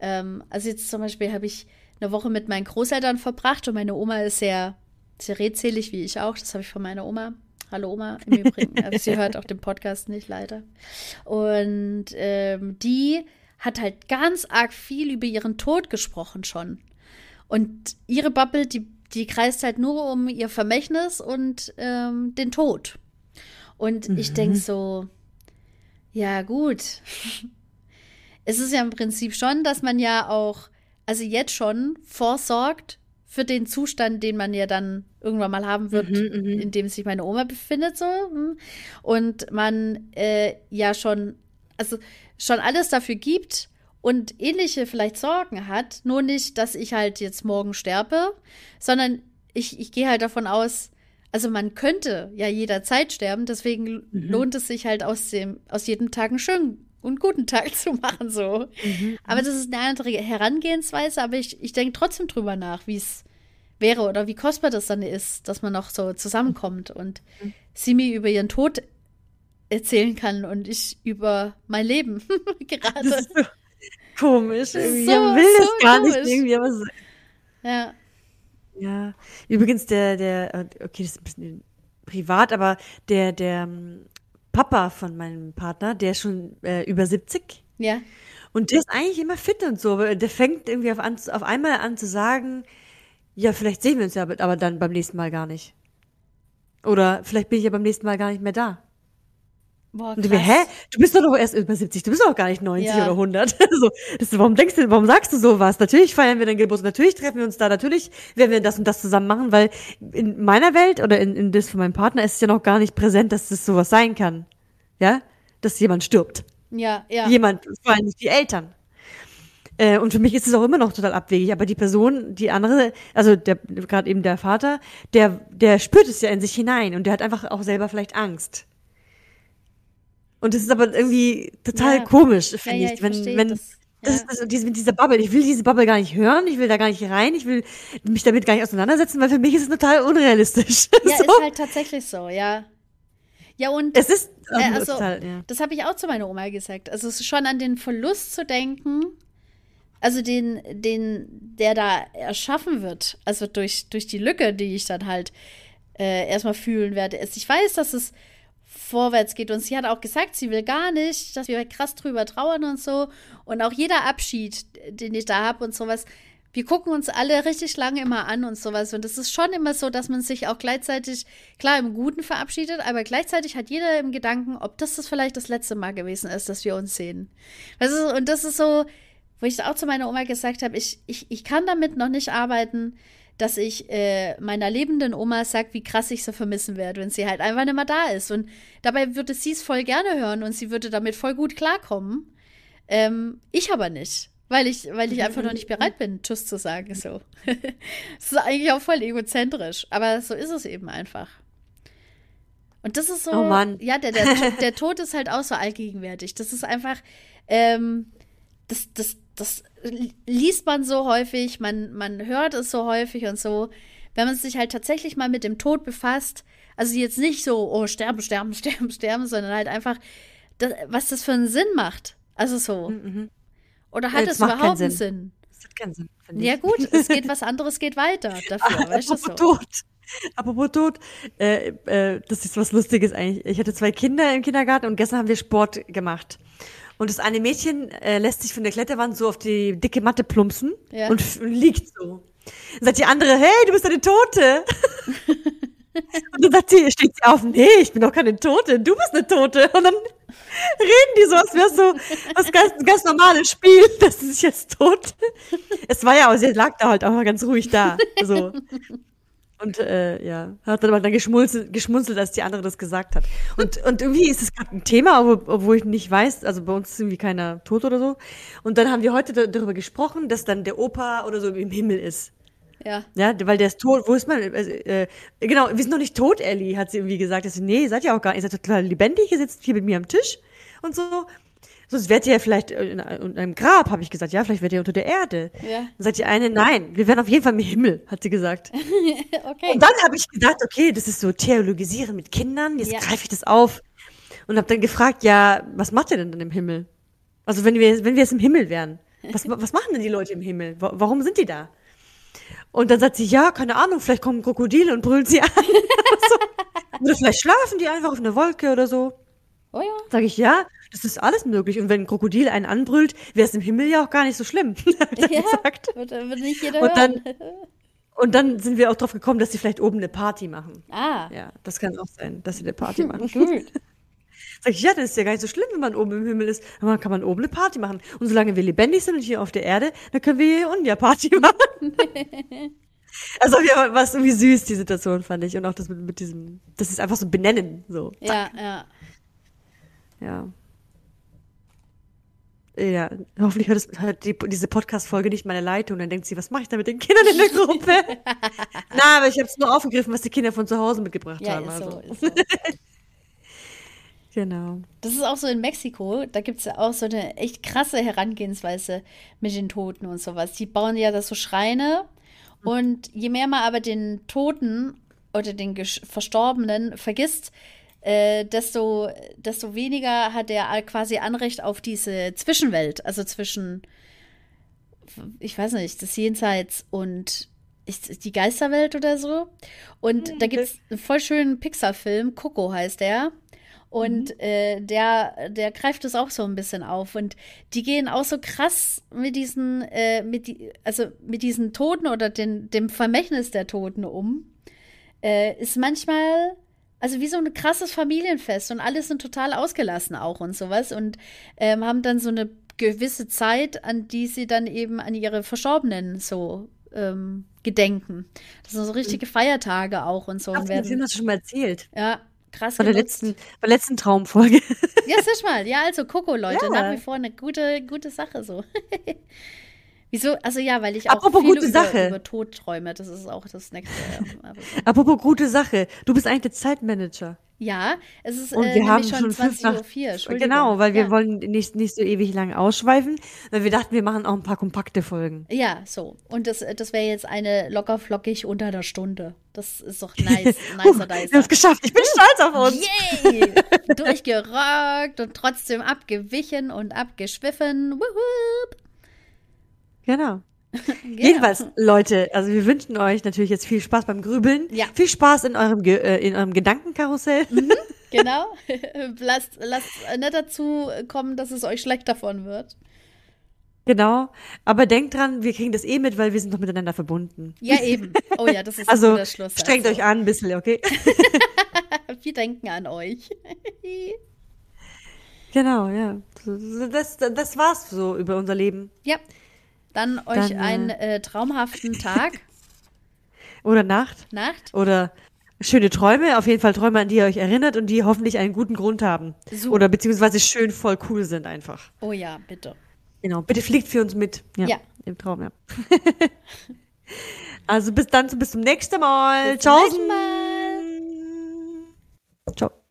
Ähm, also jetzt zum Beispiel habe ich eine Woche mit meinen Großeltern verbracht und meine Oma ist sehr, sehr redselig, wie ich auch. Das habe ich von meiner Oma. Hallo Oma, im Übrigen. Also sie hört auch den Podcast nicht, leider. Und ähm, die hat halt ganz arg viel über ihren Tod gesprochen schon. Und ihre Bubble, die, die kreist halt nur um ihr Vermächtnis und ähm, den Tod. Und mhm. ich denke so, ja gut. es ist ja im Prinzip schon, dass man ja auch also jetzt schon vorsorgt für den Zustand, den man ja dann irgendwann mal haben wird, mhm, mhm, in dem sich meine Oma befindet, so. Hm. Und man äh, ja schon, also schon alles dafür gibt und ähnliche vielleicht Sorgen hat, nur nicht, dass ich halt jetzt morgen sterbe, sondern ich, ich gehe halt davon aus, also man könnte ja jederzeit sterben, deswegen mhm. lohnt es sich halt aus dem, aus jedem Tag einen schönen und guten Tag zu machen, so. Mhm. Aber das ist eine andere Herangehensweise, aber ich, ich denke trotzdem drüber nach, wie es wäre oder wie kostbar das dann ist, dass man noch so zusammenkommt und mhm. sie mir über ihren Tod erzählen kann und ich über mein Leben gerade. Das ist so komisch. Irgendwie. So, ich will das gar komisch. nicht irgendwie, aber so. Ja. Ja. Übrigens, der, der, okay, das ist ein bisschen privat, aber der, der Papa von meinem Partner, der ist schon äh, über 70. Ja. Und der ist eigentlich immer fit und so, aber der fängt irgendwie auf, an, auf einmal an zu sagen, ja, vielleicht sehen wir uns ja aber dann beim nächsten Mal gar nicht. Oder vielleicht bin ich ja beim nächsten Mal gar nicht mehr da. Boah, und du mir, hä? Du bist doch noch erst über 70, du bist doch gar nicht 90 ja. oder 100. so, das, warum denkst du, warum sagst du sowas? Natürlich feiern wir dein Geburtstag, natürlich treffen wir uns da, natürlich werden wir das und das zusammen machen, weil in meiner Welt oder in, in das von meinem Partner ist es ja noch gar nicht präsent, dass das sowas sein kann. Ja? Dass jemand stirbt. Ja, ja. Jemand, vor allem nicht die Eltern. Äh, und für mich ist es auch immer noch total abwegig. Aber die Person, die andere, also der gerade eben der Vater, der, der spürt es ja in sich hinein und der hat einfach auch selber vielleicht Angst. Und das ist aber irgendwie total ja. komisch, finde ja, ja, ich, wenn, wenn, Das ist das, diese, mit dieser Bubble. Ich will diese Bubble gar nicht hören, ich will da gar nicht rein, ich will mich damit gar nicht auseinandersetzen, weil für mich ist es total unrealistisch. Ja, so. ist halt tatsächlich so, ja. Ja, und es ist äh, also, total, ja. das habe ich auch zu meiner Oma gesagt. Also es ist schon an den Verlust zu denken, also den, den, der da erschaffen wird, also durch, durch die Lücke, die ich dann halt äh, erstmal fühlen werde. Also ich weiß, dass es vorwärts geht. Und sie hat auch gesagt, sie will gar nicht, dass wir krass drüber trauern und so. Und auch jeder Abschied, den ich da habe und sowas, wir gucken uns alle richtig lange immer an und sowas. Und es ist schon immer so, dass man sich auch gleichzeitig, klar, im Guten verabschiedet, aber gleichzeitig hat jeder im Gedanken, ob das, das vielleicht das letzte Mal gewesen ist, dass wir uns sehen. Weißt du, und das ist so, wo ich auch zu meiner Oma gesagt habe, ich, ich, ich kann damit noch nicht arbeiten, dass ich äh, meiner lebenden Oma sage, wie krass ich sie vermissen werde, wenn sie halt einfach nicht mehr da ist. Und dabei würde sie es voll gerne hören und sie würde damit voll gut klarkommen. Ähm, ich aber nicht. Weil ich, weil ich einfach noch nicht bereit bin, Tschüss zu sagen. So. das ist eigentlich auch voll egozentrisch. Aber so ist es eben einfach. Und das ist so. Oh Mann. Ja, der, der, der Tod ist halt auch so allgegenwärtig. Das ist einfach. Ähm, das, das, das liest man so häufig, man, man hört es so häufig und so. Wenn man sich halt tatsächlich mal mit dem Tod befasst, also jetzt nicht so, oh, sterben, sterben, sterben, sterben, sondern halt einfach, das, was das für einen Sinn macht. Also so. Mhm. Oder hat Ja, es überhaupt einen Sinn. Sinn? Das hat keinen Sinn. finde Ja, ich. gut, es geht was anderes, geht weiter dafür, weißt du Apropos so. Tod. Apropos Tod, äh, äh, das ist was Lustiges eigentlich. Ich hatte zwei Kinder im Kindergarten und gestern haben wir Sport gemacht. Und das eine Mädchen äh, lässt sich von der Kletterwand so auf die dicke Matte plumpsen Ja. und liegt so. Dann sagt die andere, hey, du bist eine Tote. und dann sagt sie, steht sie auf, nee, ich bin doch keine Tote, du bist eine Tote. Und dann reden die so, als wäre so was ganz, ein ganz normales Spiel, dass sie sich jetzt tot. Es war ja, aber sie lag da halt auch ganz ruhig da. So. Und äh, ja, hat dann aber dann geschmunzelt, geschmunzelt, als die andere das gesagt hat. Und, und irgendwie ist es gerade ein Thema, obwohl, ich nicht weiß, also bei uns ist irgendwie keiner tot oder so. Und dann haben wir heute da, darüber gesprochen, dass dann der Opa oder so im Himmel ist. Ja. Ja, weil der ist tot. Wo ist man? Also, äh, genau, wir sind noch nicht tot, Ellie, hat sie irgendwie gesagt. Ich so, nee, seid ihr auch gar nicht. Ihr seid total lebendig, ihr sitzt hier mit mir am Tisch und so. Sonst wärt ihr ja vielleicht in, in einem Grab, habe ich gesagt. Ja, vielleicht wärt ihr unter der Erde. Ja. Dann sagt die eine, nein, wir wären auf jeden Fall im Himmel, hat sie gesagt. Okay. Und dann habe ich gedacht, okay, das ist so Theologisieren mit Kindern, jetzt Ja. greife ich das auf und habe dann gefragt, ja, was macht ihr denn dann im Himmel? Also wenn wir, wenn wir jetzt im Himmel wären, was, was machen denn die Leute im Himmel? Wa- Warum sind die da? Und dann sagt sie, ja, keine Ahnung, vielleicht kommen Krokodile und brüllen sie an. Oder vielleicht schlafen die einfach auf einer Wolke oder so. Oh ja. Sag ich, ja, das ist alles möglich. Und wenn ein Krokodil einen anbrüllt, wäre es im Himmel ja auch gar nicht so schlimm. dann Ja, gesagt. wird, wird nicht jeder Und hören. dann, und dann sind wir auch drauf gekommen, dass sie vielleicht oben eine Party machen. ah, Ja, das kann auch sein, dass sie eine Party machen. gut. Sag ich, ja, das ist ja gar nicht so schlimm, wenn man oben im Himmel ist. Aber dann kann man oben eine Party machen. Und solange wir lebendig sind und hier auf der Erde, dann können wir hier unten ja Party machen. also ja, war es irgendwie süß, die Situation, fand ich. Und auch das mit, mit diesem, das ist einfach so benennen, so. Ja, ja. Ja. Ja, hoffentlich hört, es, hört die, diese Podcast-Folge nicht meine Leitung. Dann denkt sie, was mache ich da mit den Kindern in der Gruppe? Na, aber ich habe es nur aufgegriffen, was die Kinder von zu Hause mitgebracht Ja, haben. ist also. so, ist so. Genau. Das ist auch so in Mexiko, da gibt es ja auch so eine echt krasse Herangehensweise mit den Toten und sowas. Die bauen ja da so Schreine und je mehr man aber den Toten oder den Gesch- Verstorbenen vergisst, äh, desto, desto weniger hat er quasi Anrecht auf diese Zwischenwelt, also zwischen, ich weiß nicht, das Jenseits und ist die Geisterwelt oder so. Und da gibt es einen voll schönen Pixar-Film, Coco heißt der. Und äh, der, der greift es auch so ein bisschen auf. Und die gehen auch so krass mit diesen, äh, mit die, also mit diesen Toten oder den, dem Vermächtnis der Toten um. Äh, ist manchmal, also wie so ein krasses Familienfest und alle sind total ausgelassen auch und sowas. Und ähm, haben dann so eine gewisse Zeit, an die sie dann eben an ihre Verstorbenen so ähm, gedenken. Das sind so richtige Feiertage auch und so. Ach, Und den Film werden, hast du schon mal erzählt. ja, krass Bei der genutzt. letzten, bei der letzten Traumfolge. Ja, siehst mal. Ja, also Coco, Leute, Ja. nach wie vor eine gute, gute Sache so. Wieso? Also ja, weil ich auch Apropos viel gute über, Sache. über Tod träume. Das ist auch das nächste. ähm, aber so. Apropos gute Sache. Du bist eigentlich der Zeitmanager. Ja, es ist Und äh, wir haben schon schon fünf nach 20.04 Uhr. Genau, weil wir ja. wollen nicht, nicht so ewig lang ausschweifen, weil wir dachten, wir machen auch ein paar kompakte Folgen. Ja, so. Und das, das wäre jetzt eine locker flockig unter einer Stunde. Das ist doch nice. Huh, nicer, wir haben nicer. es geschafft. Ich bin stolz auf uns. Yay! Durchgerockt und trotzdem abgewichen und abgeschwiffen. Wuhup. Genau. Genau. Jedenfalls, Leute, also wir wünschen euch natürlich jetzt viel Spaß beim Grübeln. Ja. Viel Spaß in eurem, Ge äh, in eurem Gedankenkarussell. Genau. lasst, lasst nicht dazu kommen, dass es euch schlecht davon wird. genau. Aber denkt dran, wir kriegen das eh mit, weil wir sind doch miteinander verbunden. Ja, eben. Oh ja, das ist ein Also guter Schluss. strengt euch an ein bisschen, okay? Wir denken an euch. genau, ja. Das, das war's so über unser Leben. ja. Dann euch Dann, äh, einen äh, traumhaften Tag, Oder Nacht. Nacht. Oder schöne Träume. Auf jeden Fall Träume, an die ihr euch erinnert und die hoffentlich einen guten Grund haben. So. Oder beziehungsweise schön voll cool sind einfach. Oh ja, bitte. Genau. Bitte fliegt für uns mit. Ja. Ja. Im Traum, ja. also bis dann, bis zum nächsten Mal. Bis zum Ciao. nächsten Mal. Ciao.